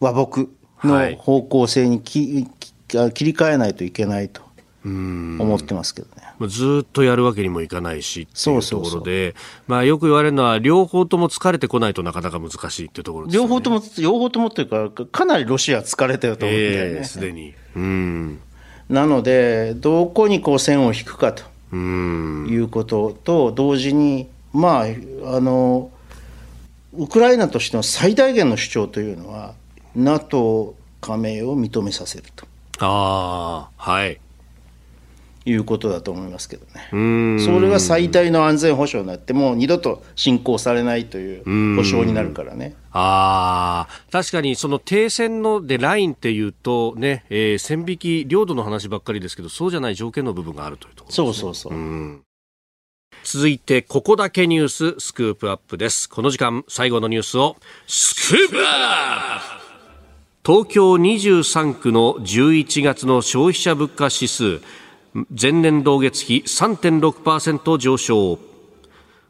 和睦の方向性にき、はい、切り替えないといけないと思ってますけどね。ずっとやるわけにもいかないしっていうところで、まあ、よく言われるのは、両方とも疲れてこないとなかなか難しいっていうところです、ね、両方とも、両方ともっていうか、かなりロシア疲れてると思うんだよね。す、で、に。うん。なので、どこにこう線を引くかということと、同時に、まあ、あの、ウクライナとしての最大限の主張というのは、NATO 加盟を認めさせると。ああ、はい。いうことだと思いますけどね。それが最大の安全保障になって、もう二度と侵攻されないという保証になるからね。ああ、確かにその停戦のでラインっていうとね、えー、線引き、領土の話ばっかりですけど、そうじゃない条件の部分があるというところ、ね、そうそうそう。う続いて、ここだけニューススクープアップです。この時間、最後のニュースを、スクープアップ東京23区の11月の消費者物価指数、前年同月比3.6%上昇。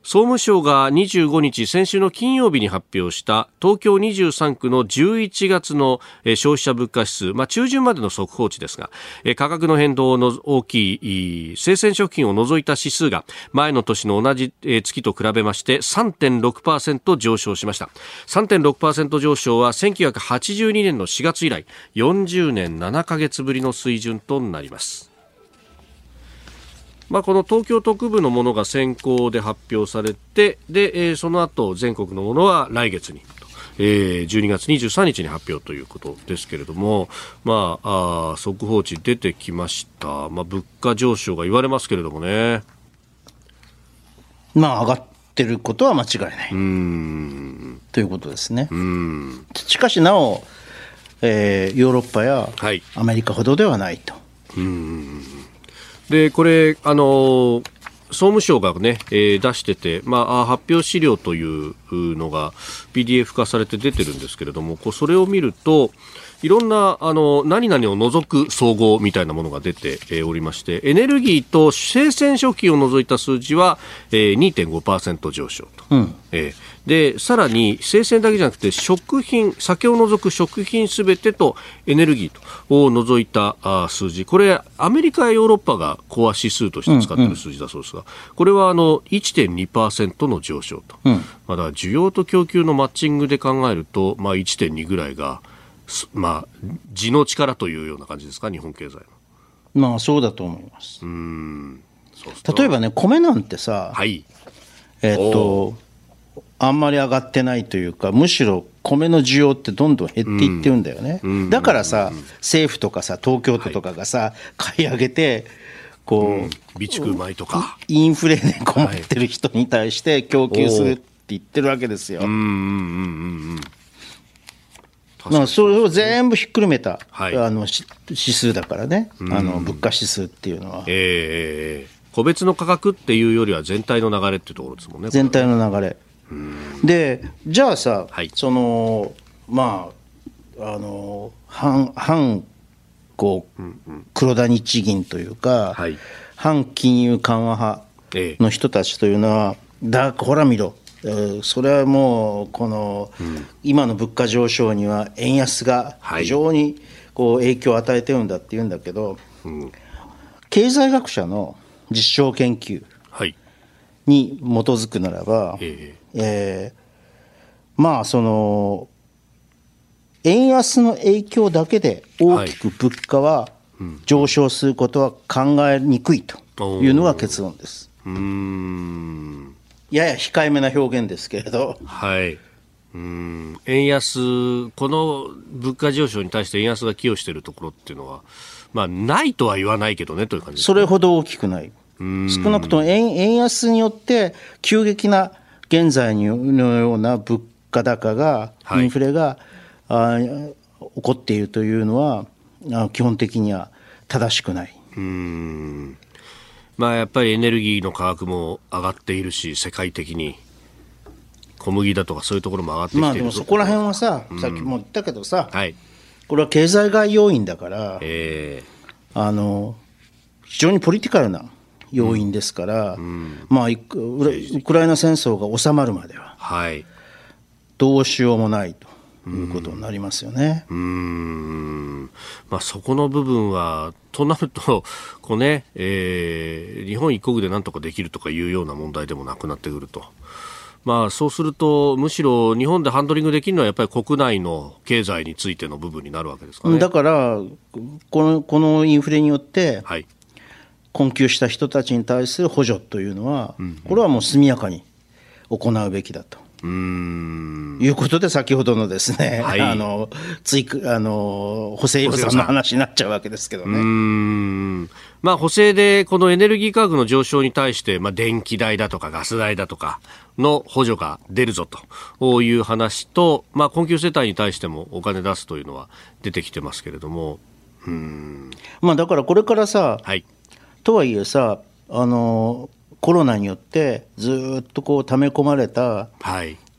総務省が25日先週の金曜日に発表した東京23区の11月の消費者物価指数、まあ、中旬までの速報値ですが価格の変動の大きい生鮮食品を除いた指数が前の年の同じ月と比べまして3.6%上昇しました。3.6%上昇は1982年の4月以来40年7ヶ月ぶりの水準となります。まあ、この東京特部のものが先行で発表されてで、えー、その後全国のものは来月にえー、12月23日に発表ということですけれども、まあ、あ速報値出てきました、まあ、物価上昇が言われますけれどもね。まあ、上がってることは間違いない。うん。ということですね。うん。しかしなお、えー、ヨーロッパやアメリカほどではないと。はい、うんでこれあの総務省がね、えー、出してて、まあ、発表資料というのが PDF 化されて出てるんですけれども、こうそれを見ると、いろんな、あの、何々を除く総合みたいなものが出て、えー、おりまして、エネルギーと生鮮食品を除いた数字は、えー、2.5%上昇と。うん、えーで、さらに生鮮だけじゃなくて食品、酒を除く食品すべてとエネルギーとを除いたあ数字、これアメリカやヨーロッパがコア指数として使っている数字だそうですが、うんうん、これはあの1.2%の上昇と。うん、まだ需要と供給のマッチングで考えると、まあ1.2ぐらいが、まあ、地の力というような感じですか、日本経済の。まあ、そうだと思います。うん。例えばね、米なんてさ、はい、えっと、あんまり上がってないというか、むしろ米の需要ってどんどん減っていってるんだよね。うん、だからさ、政府とかさ、東京都とかがさ、はい、買い上げて、こう、うん、備蓄米とか。インフレで困ってる人に対して供給するって言ってるわけですよ。うん。うん。うん。うんまあ、それを全部ひっくるめた、はい、あの指数だからね、あの物価指数っていうのは。えー、個別の価格っていうよりは全体の流れっていうところですもんね。全体の流れ。で、じゃあさ、はい、その、まあ、あの、反、反、こう、黒田日銀というか、はい、反金融緩和派の人たちというのは、だほら見ろ、それはもうこの、今の物価上昇には円安が非常にこう影響を与えてるんだっていうんだけど、経済学者の実証研究に基づくならば、ええ。まあその円安の影響だけで大きく物価は上昇することは考えにくいというのが結論です。うんやや控えめな表現ですけれど。はい。うん円安、この物価上昇に対して円安が寄与しているところっていうのは、まあ、ないとは言わないけどねという感じ、ね、それほど大きくない。少なくとも円円安によって急激な現在のような物価高が、インフレが、はい、あ起こっているというのは、基本的には正しくない。うんまあ、やっぱりエネルギーの価格も上がっているし、世界的に。小麦だとかそういうところも上がってきてまあでもそこら辺はさ、さっきも言ったけどさ、はい、これは経済外要因だから、えー、あの非常にポリティカルな要因ですから、うん、まあ、ウクライナ戦争が収まるまでは、はい、どうしようもないと。いうことになりますよね。うん、まあ、そこの部分は、となると、こうね、えー、日本一国でなんとかできるとかいうような問題でもなくなってくると。まあ、そうすると、むしろ日本でハンドリングできるのは、やっぱり国内の経済についての部分になるわけですか、ね、だから、このこのインフレによって、はい、困窮した人たちに対する補助というのは、これはもう速やかに行うべきだと。うん。いうことで、先ほどのですね、はい、あの追加あの補正予算の話になっちゃうわけですけどね。うん。まあ、補正でこのエネルギー価格の上昇に対して、まあ、電気代だとかガス代だとかの補助が出るぞという話と、まあ、困窮世帯に対してもお金出すというのは出てきてますけれども。うん。まあ、だからこれからさ、はい、とはいえさあのコロナによってずっとこう溜め込まれた、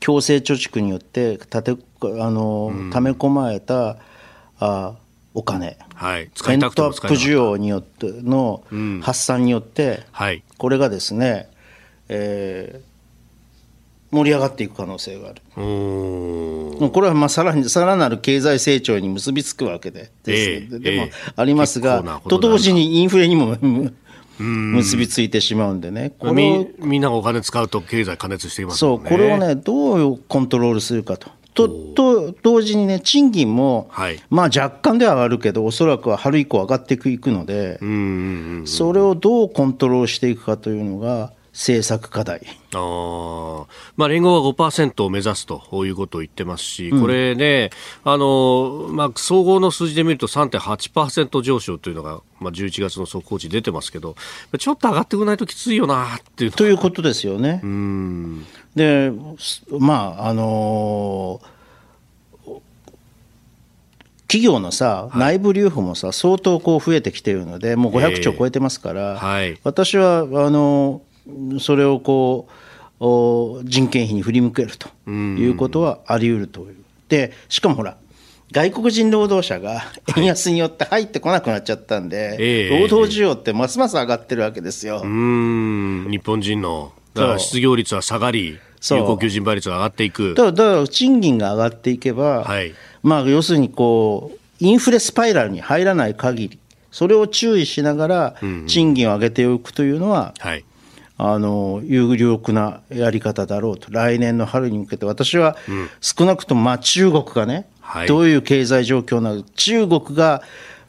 強制貯蓄によってたてあの、うん、溜め込まれたあお金、はい、ペントアップ需要によっての発散によって、うんはい、これがですね、えー、盛り上がっていく可能性がある。これはまあさらにさらなる経済成長に結びつくわけでで、えー、でもありますが、えー、と同時にインフレにも結びついてしまうんでね、これみんながお金使うと経済過熱しています、ね、そう、これをね、どうコントロールするかと。とと同時にね、賃金も、はい、まあ若干では上がるけど、おそらくは春以降上がっていくので、それをどうコントロールしていくかというのが、政策課題。あまあ、連合は5%を目指すということを言ってますし、これね、うん、あの、まあ、総合の数字で見ると3.8%上昇というのが、まあ、11月の速報値出てますけど、ちょっと上がってこないときついよなっていう。ということですよね。で、まあ、あのー企業のさ、内部留保もさ、相当こう増えてきているので、もう500兆超えてますから、えーはい、私はあのそれをこう人件費に振り向けるということはあり得るという。でしかもほら外国人労働者が円安によって入ってこなくなっちゃったんで、はい、労働需要ってますます上がってるわけですよ。日本人の失業率は下がり、有効求人倍率が上がっていく。だから賃金が上がっていけば、はい、まあ、要するにこうインフレスパイラルに入らない限り、それを注意しながら賃金を上げておくというのは、うんうんはいあの有力なやり方だろうと、来年の春に向けて、私は少なくともまあ中国がね、うん、どういう経済状況なのか、中国が、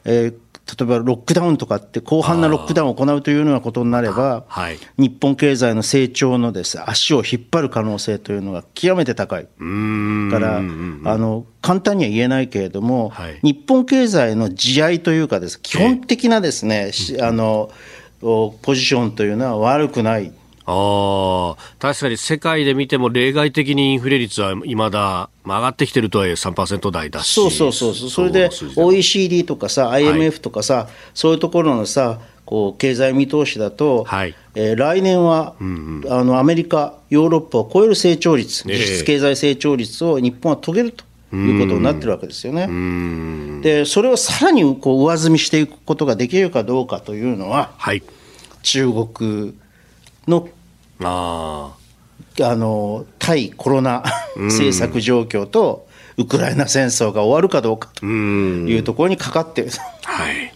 えー、例えばロックダウンとかって広範なロックダウンを行うというようなことになれば、はい、日本経済の成長のです、足を引っ張る可能性というのが極めて高い。からあの簡単には言えないけれども、はい、日本経済の地合いというかです、基本的なですね、あのポジションというのは悪くない。あ確かに世界で見ても例外的にインフレ率はいまだ、まあ、上がってきてるとはいえ3%台だし。そうそうそうそれで OECD とかさ IMF とかさ、はい、そういうところのさこう経済見通しだと、はい。えー、来年は、うんうん、あのアメリカ、ヨーロッパを超える成長率、実質経済成長率を日本は遂げると。いうことになってるわけですよね。で、それをさらにこう上積みしていくことができるかどうかというのは、はい、中国のああの対コロナ政策状況と、ウクライナ戦争が終わるかどうかというところにかかっている。はい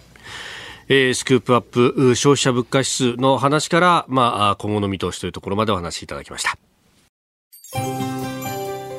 えー、スクープアップ消費者物価指数の話から、まあ、今後の見通しというところまでお話しいただきました。